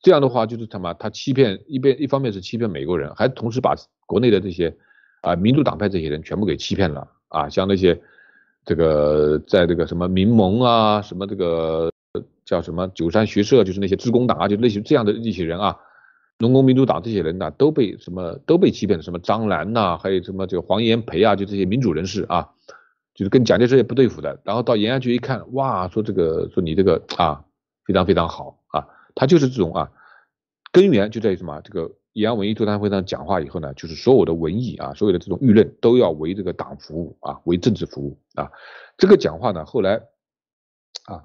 这样的话就是什么？他欺骗一边一方面是欺骗美国人，还同时把国内的这些啊民主党派这些人全部给欺骗了啊，像那些这个在这个什么民盟啊，什么这个。叫什么九三学社，就是那些职工党啊，就类似这样的一些人啊，农工民主党这些人呢，都被什么都被欺骗了，什么张澜呐，还有什么这个黄炎培啊，就这些民主人士啊，就是跟蒋介石也不对付的。然后到延安去一看，哇，说这个说你这个啊非常非常好啊，他就是这种啊，根源就在于什么？这个延安文艺座谈会上讲话以后呢，就是所有的文艺啊，所有的这种舆论都要为这个党服务啊，为政治服务啊。这个讲话呢，后来啊。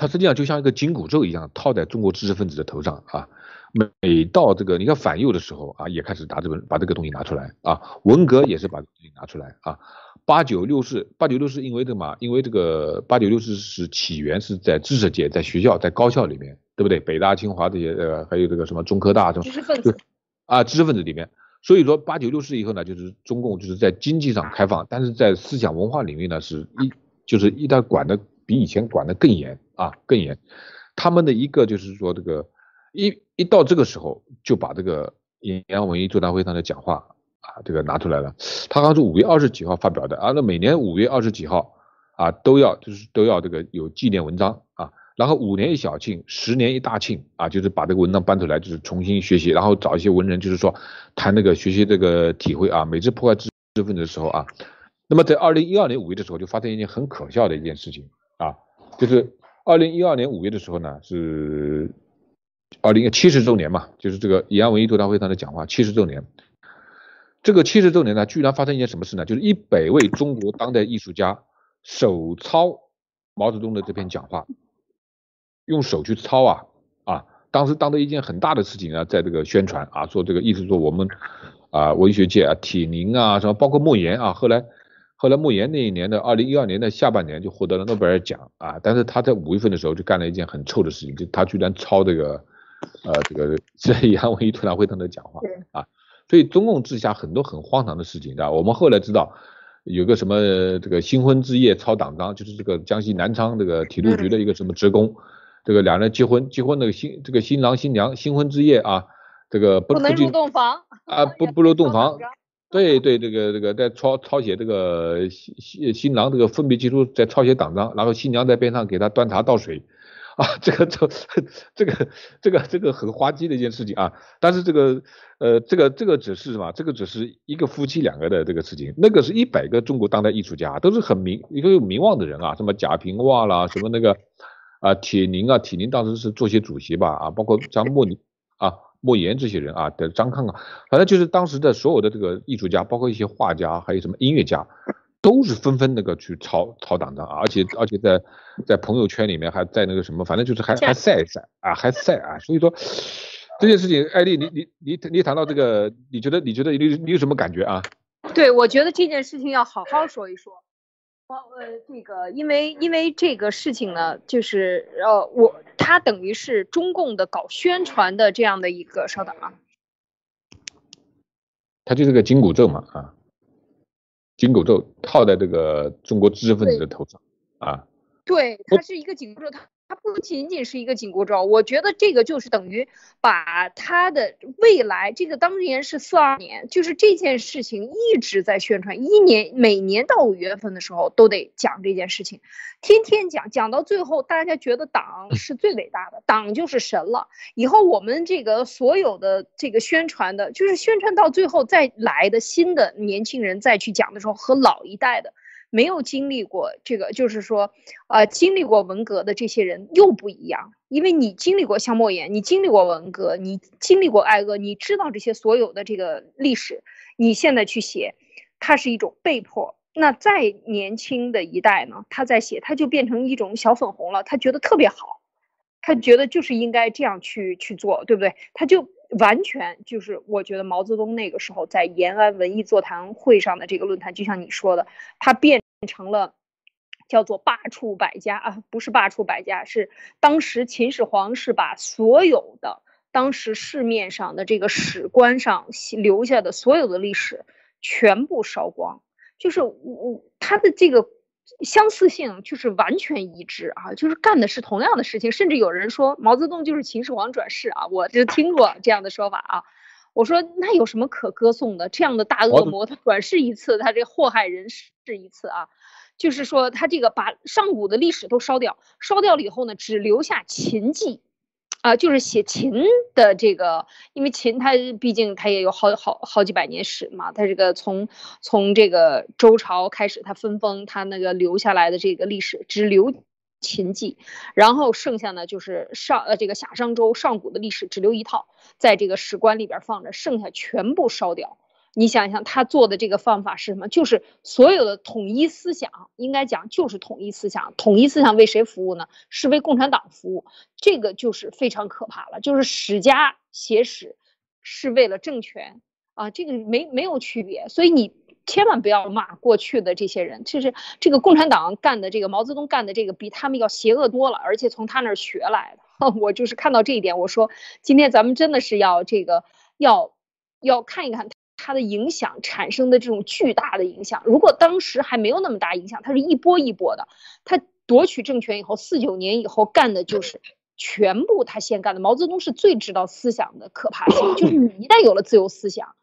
它实际上就像一个紧箍咒一样套在中国知识分子的头上啊，每到这个你看反右的时候啊，也开始拿这本把这个东西拿出来啊，文革也是把东西拿出来啊，八九六四八九六四因为这嘛，因为这个八九六四是起源是在知识界，在学校在高校里面，对不对？北大清华这些呃，还有这个什么中科大这种知识分子啊，知识分子里面，所以说八九六四以后呢，就是中共就是在经济上开放，但是在思想文化领域呢是一就是一旦管的。比以前管的更严啊，更严。他们的一个就是说，这个一一到这个时候，就把这个延安文艺座谈会上的讲话啊，这个拿出来了。他好像是五月二十几号发表的啊，那每年五月二十几号啊，都要就是都要这个有纪念文章啊。然后五年一小庆，十年一大庆啊，就是把这个文章搬出来，就是重新学习，然后找一些文人，就是说谈那个学习这个体会啊。每次破坏知识分子的时候啊，那么在二零一二年五月的时候，就发生一件很可笑的一件事情。啊，就是二零一二年五月的时候呢，是二零七十周年嘛，就是这个延安文艺座谈会上的讲话七十周年。这个七十周年呢，居然发生一件什么事呢？就是一百位中国当代艺术家手抄毛泽东的这篇讲话，用手去抄啊啊！当时当的一件很大的事情啊，在这个宣传啊，说这个意思说我们啊文学界啊，铁凝啊什么，包括莫言啊，后来。后来莫言那一年的二零一二年的下半年就获得了诺贝尔奖啊，但是他在五月份的时候就干了一件很臭的事情，就他居然抄这个呃这个在延安文艺座谈会上的讲话啊，所以中共治下很多很荒唐的事情的。我们后来知道有个什么这个新婚之夜抄党章，就是这个江西南昌这个铁路局的一个什么职工，这个两人结婚结婚那个新这个新郎新娘新婚之夜啊，这个不能入洞房啊不不入洞房。对对，这个这个在抄抄写这个新新新郎这个分别记录，在抄写党章，然后新娘在边上给他端茶倒水，啊，这个这这个这个这个很滑稽的一件事情啊。但是这个呃这个这个只是什么？这个只是一个夫妻两个的这个事情，那个是一百个中国当代艺术家，都是很名一个有名望的人啊，什么贾平凹啦，什么那个啊铁凝啊，铁凝当时是作协主席吧啊，包括张默啊。莫言这些人啊，的张康啊，反正就是当时的所有的这个艺术家，包括一些画家，还有什么音乐家，都是纷纷那个去抄抄党章啊，而且而且在在朋友圈里面还在那个什么，反正就是还还晒一晒啊，还晒啊，所以说这件事情，艾丽，你你你你谈到这个，你觉得你觉得你你有什么感觉啊？对，我觉得这件事情要好好说一说。呃，这个因为因为这个事情呢，就是呃，我他等于是中共的搞宣传的这样的一个，稍等啊，他就是个紧箍咒嘛啊，紧箍咒套在这个中国知识分子的头上啊，对，它是一个紧箍咒，它它不仅仅是一个紧箍咒，我觉得这个就是等于把他的未来，这个当年是四二年，就是这件事情一直在宣传，一年每年到五月份的时候都得讲这件事情，天天讲，讲到最后大家觉得党是最伟大的，党就是神了。以后我们这个所有的这个宣传的，就是宣传到最后再来的新的年轻人再去讲的时候，和老一代的。没有经历过这个，就是说，呃，经历过文革的这些人又不一样，因为你经历过像莫言，你经历过文革，你经历过挨饿，你知道这些所有的这个历史，你现在去写，它是一种被迫。那再年轻的一代呢，他在写，他就变成一种小粉红了，他觉得特别好，他觉得就是应该这样去去做，对不对？他就。完全就是，我觉得毛泽东那个时候在延安文艺座谈会上的这个论坛，就像你说的，他变成了叫做罢黜百家啊，不是罢黜百家，是当时秦始皇是把所有的当时市面上的这个史官上留下的所有的历史全部烧光，就是我他的这个。相似性就是完全一致啊，就是干的是同样的事情，甚至有人说毛泽东就是秦始皇转世啊，我就听过这样的说法啊。我说那有什么可歌颂的？这样的大恶魔他转世一次，他这祸害人世一次啊，就是说他这个把上古的历史都烧掉，烧掉了以后呢，只留下秦记。啊，就是写秦的这个，因为秦它毕竟它也有好好好几百年史嘛，它这个从从这个周朝开始，它分封，它那个留下来的这个历史只留秦记，然后剩下呢就是上呃这个夏商周上古的历史只留一套，在这个史官里边放着，剩下全部烧掉。你想想，他做的这个方法是什么？就是所有的统一思想，应该讲就是统一思想。统一思想为谁服务呢？是为共产党服务。这个就是非常可怕了。就是史家写史是为了政权啊，这个没没有区别。所以你千万不要骂过去的这些人，就是这个共产党干的这个，毛泽东干的这个比他们要邪恶多了，而且从他那儿学来的。我就是看到这一点，我说今天咱们真的是要这个要要看一看。它的影响产生的这种巨大的影响，如果当时还没有那么大影响，它是一波一波的。他夺取政权以后，四九年以后干的就是全部他先干的。毛泽东是最知道思想的可怕性，就是你一旦有了自由思想，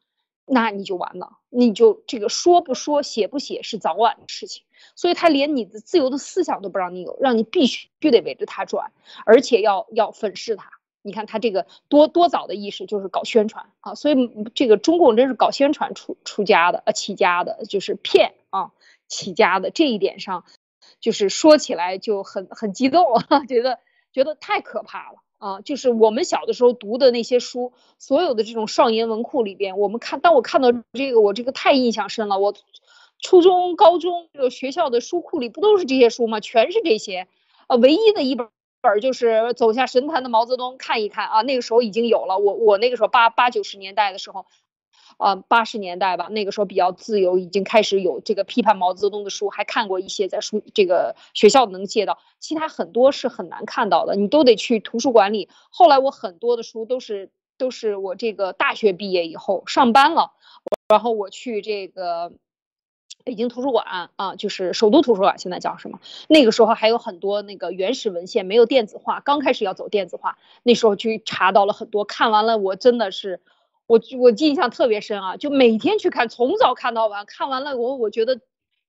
那你就完了，你就这个说不说、写不写是早晚的事情。所以他连你的自由的思想都不让你有，让你必须得围着他转，而且要要粉饰他。你看他这个多多早的意识就是搞宣传啊，所以这个中共真是搞宣传出出家的，呃起家的，就是骗啊起家的这一点上，就是说起来就很很激动 啊，觉得觉得太可怕了啊！就是我们小的时候读的那些书，所有的这种少年文库里边，我们看当我看到这个，我这个太印象深了。我初中、高中这个学校的书库里不都是这些书吗？全是这些啊，唯一的一本。本就是走下神坛的毛泽东看一看啊，那个时候已经有了。我我那个时候八八九十年代的时候，啊八十年代吧，那个时候比较自由，已经开始有这个批判毛泽东的书，还看过一些在书这个学校能借到，其他很多是很难看到的，你都得去图书馆里。后来我很多的书都是都是我这个大学毕业以后上班了，然后我去这个。北京图书馆啊，就是首都图书馆，现在叫什么？那个时候还有很多那个原始文献没有电子化，刚开始要走电子化，那时候去查到了很多，看完了我真的是，我我印象特别深啊，就每天去看，从早看到晚，看完了我我觉得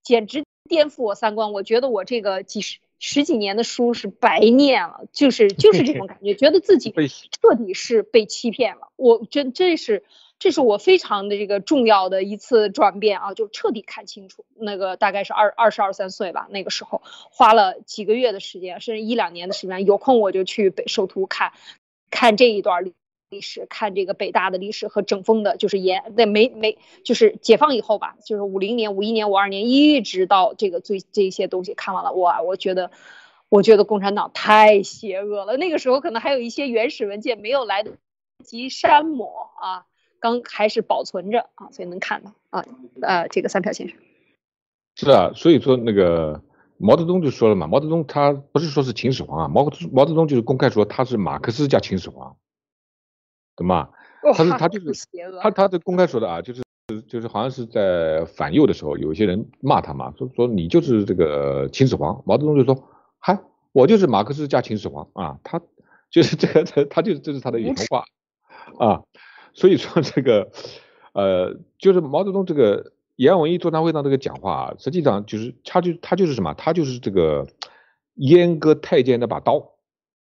简直颠覆我三观，我觉得我这个几十十几年的书是白念了，就是就是这种感觉，觉得自己 彻底是被欺骗了，我真真是。这是我非常的这个重要的一次转变啊，就彻底看清楚那个大概是二二十二三岁吧，那个时候花了几个月的时间，甚至一两年的时间，有空我就去北首图看，看这一段历史，看这个北大的历史和整风的，就是延那没没就是解放以后吧，就是五零年、五一年、五二年，一直到这个最这些东西看完了，哇，我觉得我觉得共产党太邪恶了。那个时候可能还有一些原始文件没有来得及删抹啊。刚还是保存着啊，所以能看到啊，呃，这个三票先生。是啊，所以说那个毛泽东就说了嘛，毛泽东他不是说是秦始皇啊，毛毛泽东就是公开说他是马克思加秦始皇，懂吗？他是他就是他他的公开说的啊，就是就是好像是在反右的时候，有一些人骂他嘛，说说你就是这个秦始皇，毛泽东就说嗨，我就是马克思加秦始皇啊，他就是这个他他就这是他的原话。啊，所以说这个呃就是毛泽东这个延安文艺座谈会上这个讲话啊，实际上就是他就他就是什么，他就是这个阉割太监那把刀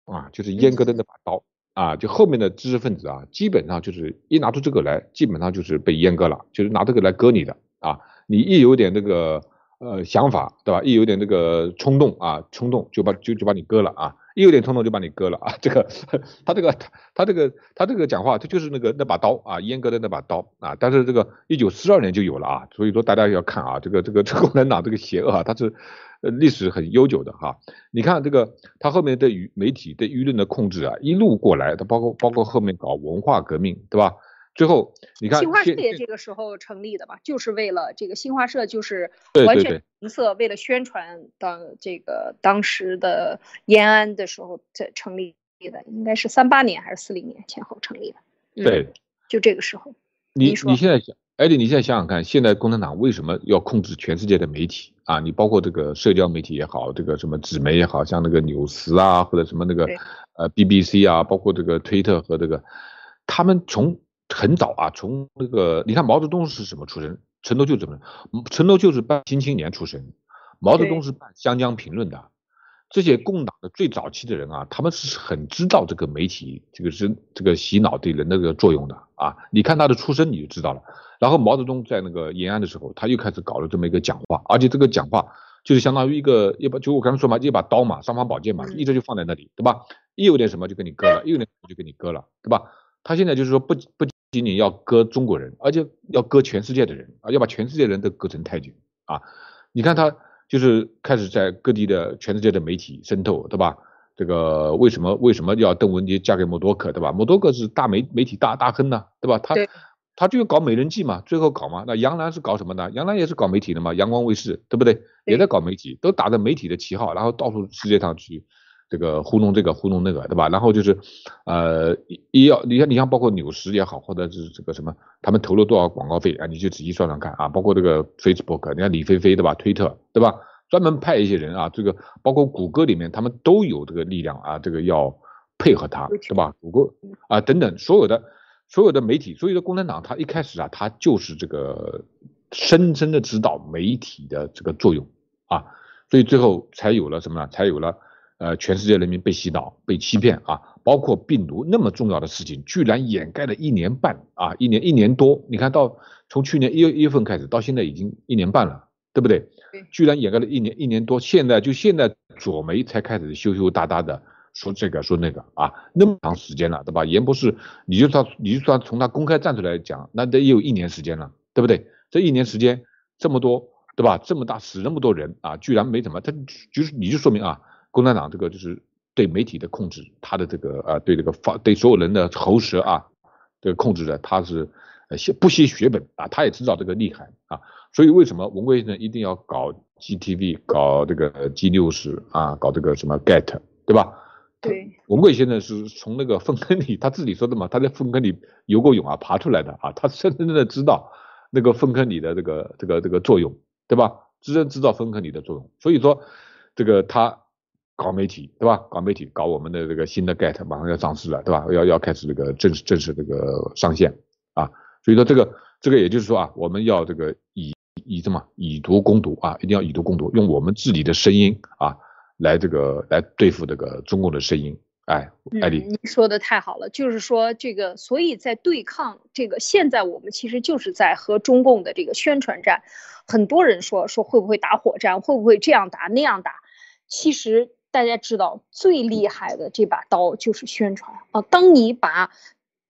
啊，就是阉割的那把刀啊，就后面的知识分子啊，基本上就是一拿出这个来，基本上就是被阉割了，就是拿这个来割你的啊，你一有点那个。呃，想法对吧？一有点那个冲动啊，冲动就把就就把你割了啊！一有点冲动就把你割了啊！这个 他这个他他这个他这个讲话，他就是那个那把刀啊，阉割的那把刀啊！但是这个一九四二年就有了啊，所以说大家要看啊，这个这个这共产党这个邪恶啊，它是历史很悠久的哈。你看这个他后面对舆媒体对舆论的控制啊，一路过来，他包括包括后面搞文化革命，对吧？最后，你看新华社也这个时候成立的吧，就是为了这个新华社就是完全红色，为了宣传当这个当时的延安的时候在成立的，应该是三八年还是四零年前后成立的。对，就这个时候。你你现在想，艾迪，你现在想想看，现在共产党为什么要控制全世界的媒体啊？你包括这个社交媒体也好，这个什么纸媒也好像那个纽斯啊，或者什么那个呃 BBC 啊，包括这个推特和这个，他们从很早啊，从那个你看毛泽东是什么出身？陈独秀怎么？陈独秀是办《新青年》出身，毛泽东是办《湘江评论》的。这些共党的最早期的人啊，他们是很知道这个媒体这个是这个洗脑对人的这个作用的啊。你看他的出身你就知道了。然后毛泽东在那个延安的时候，他又开始搞了这么一个讲话，而且这个讲话就是相当于一个一把，就我刚才说嘛，一把刀嘛，尚方宝剑嘛，一直就放在那里，对吧？一有点什么就给你割了，一有点就给你割了，对吧？他现在就是说不不。仅仅要割中国人，而且要割全世界的人啊，要把全世界人都割成太监啊！你看他就是开始在各地的全世界的媒体渗透，对吧？这个为什么为什么要邓文迪嫁给默多克，对吧？默多克是大媒媒体大大亨呢，对吧？他他就搞美人计嘛，最后搞嘛。那杨澜是搞什么呢？杨澜也是搞媒体的嘛，阳光卫视，对不对？也在搞媒体，都打着媒体的旗号，然后到处世界上去。这个糊弄这个糊弄那个，对吧？然后就是，呃，医药，你像你像包括纽时也好，或者是这个什么，他们投了多少广告费啊？你就仔细算算看啊。包括这个 Facebook，你看李飞飞对吧？推特对吧？专门派一些人啊，这个包括谷歌里面，他们都有这个力量啊，这个要配合他，对吧？谷歌啊等等，所有的所有的媒体，所有的共产党，他一开始啊，他就是这个深深的指导媒体的这个作用啊，所以最后才有了什么呢？才有了。呃，全世界人民被洗脑、被欺骗啊，包括病毒那么重要的事情，居然掩盖了一年半啊，一年一年多。你看到从去年一月一月份开始，到现在已经一年半了，对不对？居然掩盖了一年一年多，现在就现在左媒才开始羞羞答答的说这个说那个啊，那么长时间了，对吧？严博士，你就算你就算从他公开站出来讲，那得也有一年时间了，对不对？这一年时间这么多，对吧？这么大死那么多人啊，居然没怎么，他就是你就说明啊。共产党这个就是对媒体的控制，他的这个呃对这个发对所有人的喉舌啊，这个控制的他是呃不惜血本啊，他也知道这个厉害啊，所以为什么文贵先生一定要搞 GTV，搞这个 G 六十啊，搞这个什么 Get，对吧？对，文贵先生是从那个粪坑里，他自己说的嘛，他在粪坑里游过泳啊，爬出来的啊，他深深的知道那个粪坑里的这个这个这个作用，对吧？知知道粪坑里的作用，所以说这个他。搞媒体对吧？搞媒体，搞我们的这个新的 Get 马上要上市了，对吧？要要开始这个正式正式这个上线啊，所以说这个这个也就是说啊，我们要这个以以什么以毒攻毒啊，一定要以毒攻毒，用我们自己的声音啊来这个来对付这个中共的声音。哎，艾丽，你说的太好了，就是说这个，所以在对抗这个，现在我们其实就是在和中共的这个宣传战。很多人说说会不会打火战，会不会这样打那样打，其实。大家知道最厉害的这把刀就是宣传啊！当你把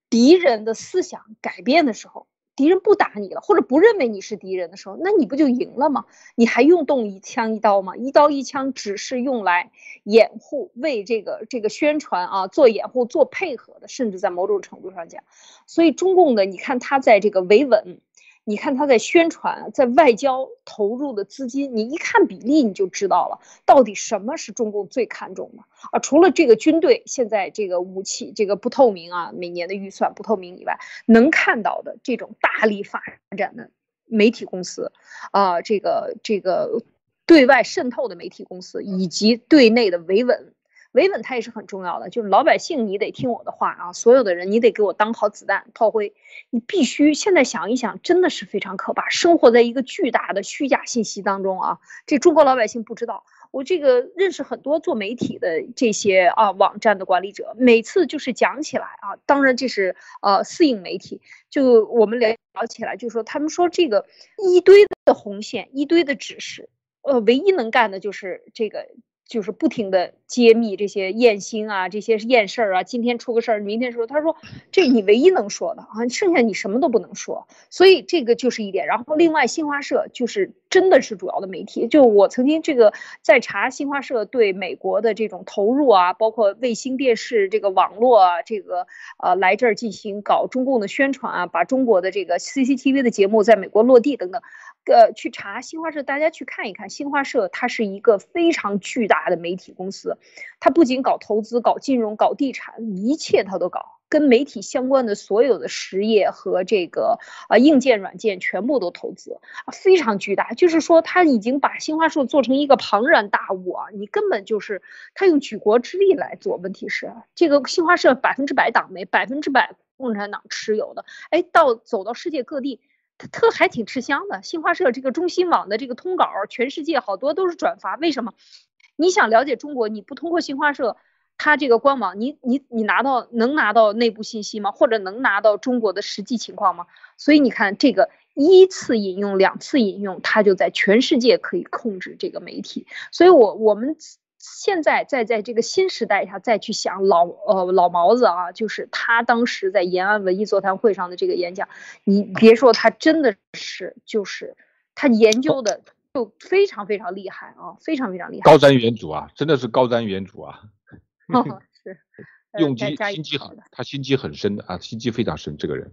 敌人的思想改变的时候，敌人不打你了，或者不认为你是敌人的时候，那你不就赢了吗？你还用动一枪一刀吗？一刀一枪只是用来掩护，为这个这个宣传啊做掩护、做配合的，甚至在某种程度上讲，所以中共的你看他在这个维稳。你看他在宣传，在外交投入的资金，你一看比例你就知道了，到底什么是中共最看重的啊？除了这个军队现在这个武器这个不透明啊，每年的预算不透明以外，能看到的这种大力发展的媒体公司，啊，这个这个对外渗透的媒体公司，以及对内的维稳维稳它也是很重要的，就是老百姓你得听我的话啊，所有的人你得给我当好子弹炮灰，你必须现在想一想，真的是非常可怕，生活在一个巨大的虚假信息当中啊，这中国老百姓不知道。我这个认识很多做媒体的这些啊网站的管理者，每次就是讲起来啊，当然这是呃私营媒体，就我们聊起来，就说他们说这个一堆的红线，一堆的指示，呃，唯一能干的就是这个。就是不停的揭秘这些验星啊，这些验事儿啊，今天出个事儿，明天说，他说这你唯一能说的啊，剩下你什么都不能说，所以这个就是一点。然后另外新华社就是真的是主要的媒体，就我曾经这个在查新华社对美国的这种投入啊，包括卫星电视这个网络啊，这个呃来这儿进行搞中共的宣传啊，把中国的这个 CCTV 的节目在美国落地等等。呃，去查新华社，大家去看一看。新华社它是一个非常巨大的媒体公司，它不仅搞投资、搞金融、搞地产，一切它都搞，跟媒体相关的所有的实业和这个啊硬件、软件全部都投资，非常巨大。就是说，他已经把新华社做成一个庞然大物啊！你根本就是他用举国之力来做。问题是，这个新华社百分之百党媒，百分之百共产党持有的，哎，到走到世界各地。特还挺吃香的，新华社这个中新网的这个通稿，全世界好多都是转发。为什么？你想了解中国，你不通过新华社，它这个官网，你你你拿到能拿到内部信息吗？或者能拿到中国的实际情况吗？所以你看，这个一次引用、两次引用，它就在全世界可以控制这个媒体。所以我我们。现在再在这个新时代下再去想老呃老毛子啊，就是他当时在延安文艺座谈会上的这个演讲，你别说他真的是就是他研究的就非常非常厉害啊，非常非常厉害。高瞻远瞩啊，真的是高瞻远瞩啊。是，用机心机很，他心机很深的啊，心机非常深这个人。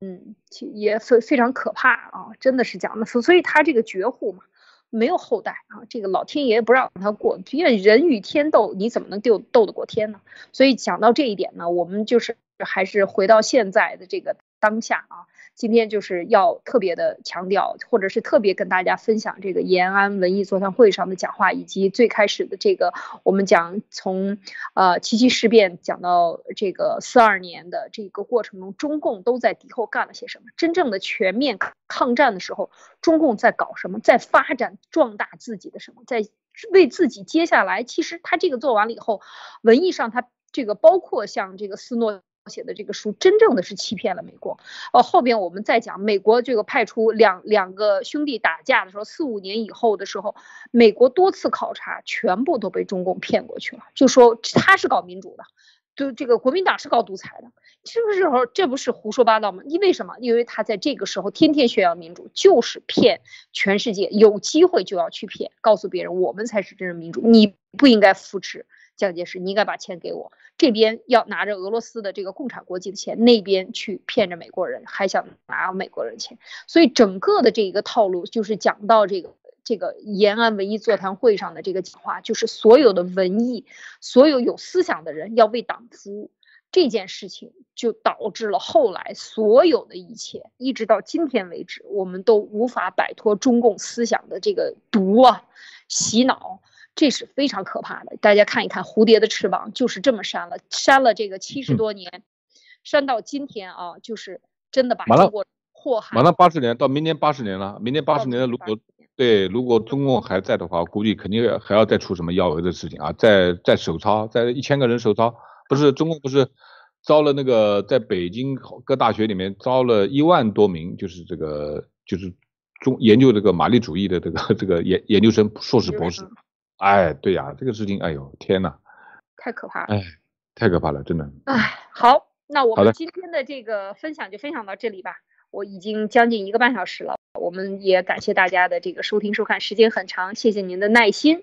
嗯，也非非常可怕啊，真的是讲的，所以他这个绝户嘛。没有后代啊，这个老天爷不让他过，因为人与天斗，你怎么能斗斗得过天呢？所以讲到这一点呢，我们就是还是回到现在的这个当下啊。今天就是要特别的强调，或者是特别跟大家分享这个延安文艺座谈会上的讲话，以及最开始的这个我们讲从呃七七事变讲到这个四二年的这个过程中，中共都在敌后干了些什么？真正的全面抗战的时候，中共在搞什么？在发展壮大自己的什么？在为自己接下来，其实他这个做完了以后，文艺上他这个包括像这个斯诺。写的这个书真正的是欺骗了美国，呃，后边我们再讲美国这个派出两两个兄弟打架的时候，四五年以后的时候，美国多次考察全部都被中共骗过去了，就说他是搞民主的，就这个国民党是搞独裁的，是不是？这不是胡说八道吗？因为什么？因为他在这个时候天天宣扬民主，就是骗全世界，有机会就要去骗，告诉别人我们才是真正民主，你不应该扶持。蒋介石，你应该把钱给我。这边要拿着俄罗斯的这个共产国际的钱，那边去骗着美国人，还想拿美国人钱。所以整个的这一个套路，就是讲到这个这个延安文艺座谈会上的这个讲话，就是所有的文艺，所有有思想的人要为党服务。这件事情就导致了后来所有的一切，一直到今天为止，我们都无法摆脱中共思想的这个毒啊，洗脑。这是非常可怕的，大家看一看蝴蝶的翅膀就是这么扇了，扇了这个七十多年，扇到今天啊，就是真的把中国祸害。马上八十年，到明年八十年了，明年八十年如果对，如果中共还在的话，估计肯定还要再出什么幺蛾子事情啊，再再手抄，再一千个人手抄，不是中共不是招了那个在北京各大学里面招了一万多名，就是这个就是中研究这个马列主义的这个这个研研究生、硕士、博士。哎，对呀，这个事情，哎呦，天呐，太可怕了，哎，太可怕了，真的。哎，好，那我们今天的这个分享就分享到这里吧。我已经将近一个半小时了，我们也感谢大家的这个收听收看，时间很长，谢谢您的耐心。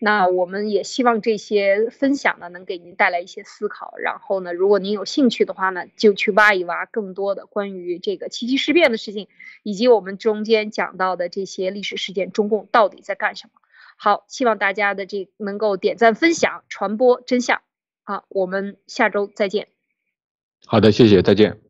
那我们也希望这些分享呢，能给您带来一些思考。然后呢，如果您有兴趣的话呢，就去挖一挖更多的关于这个七七事变的事情，以及我们中间讲到的这些历史事件，中共到底在干什么。好，希望大家的这能够点赞、分享、传播真相。好，我们下周再见。好的，谢谢，再见。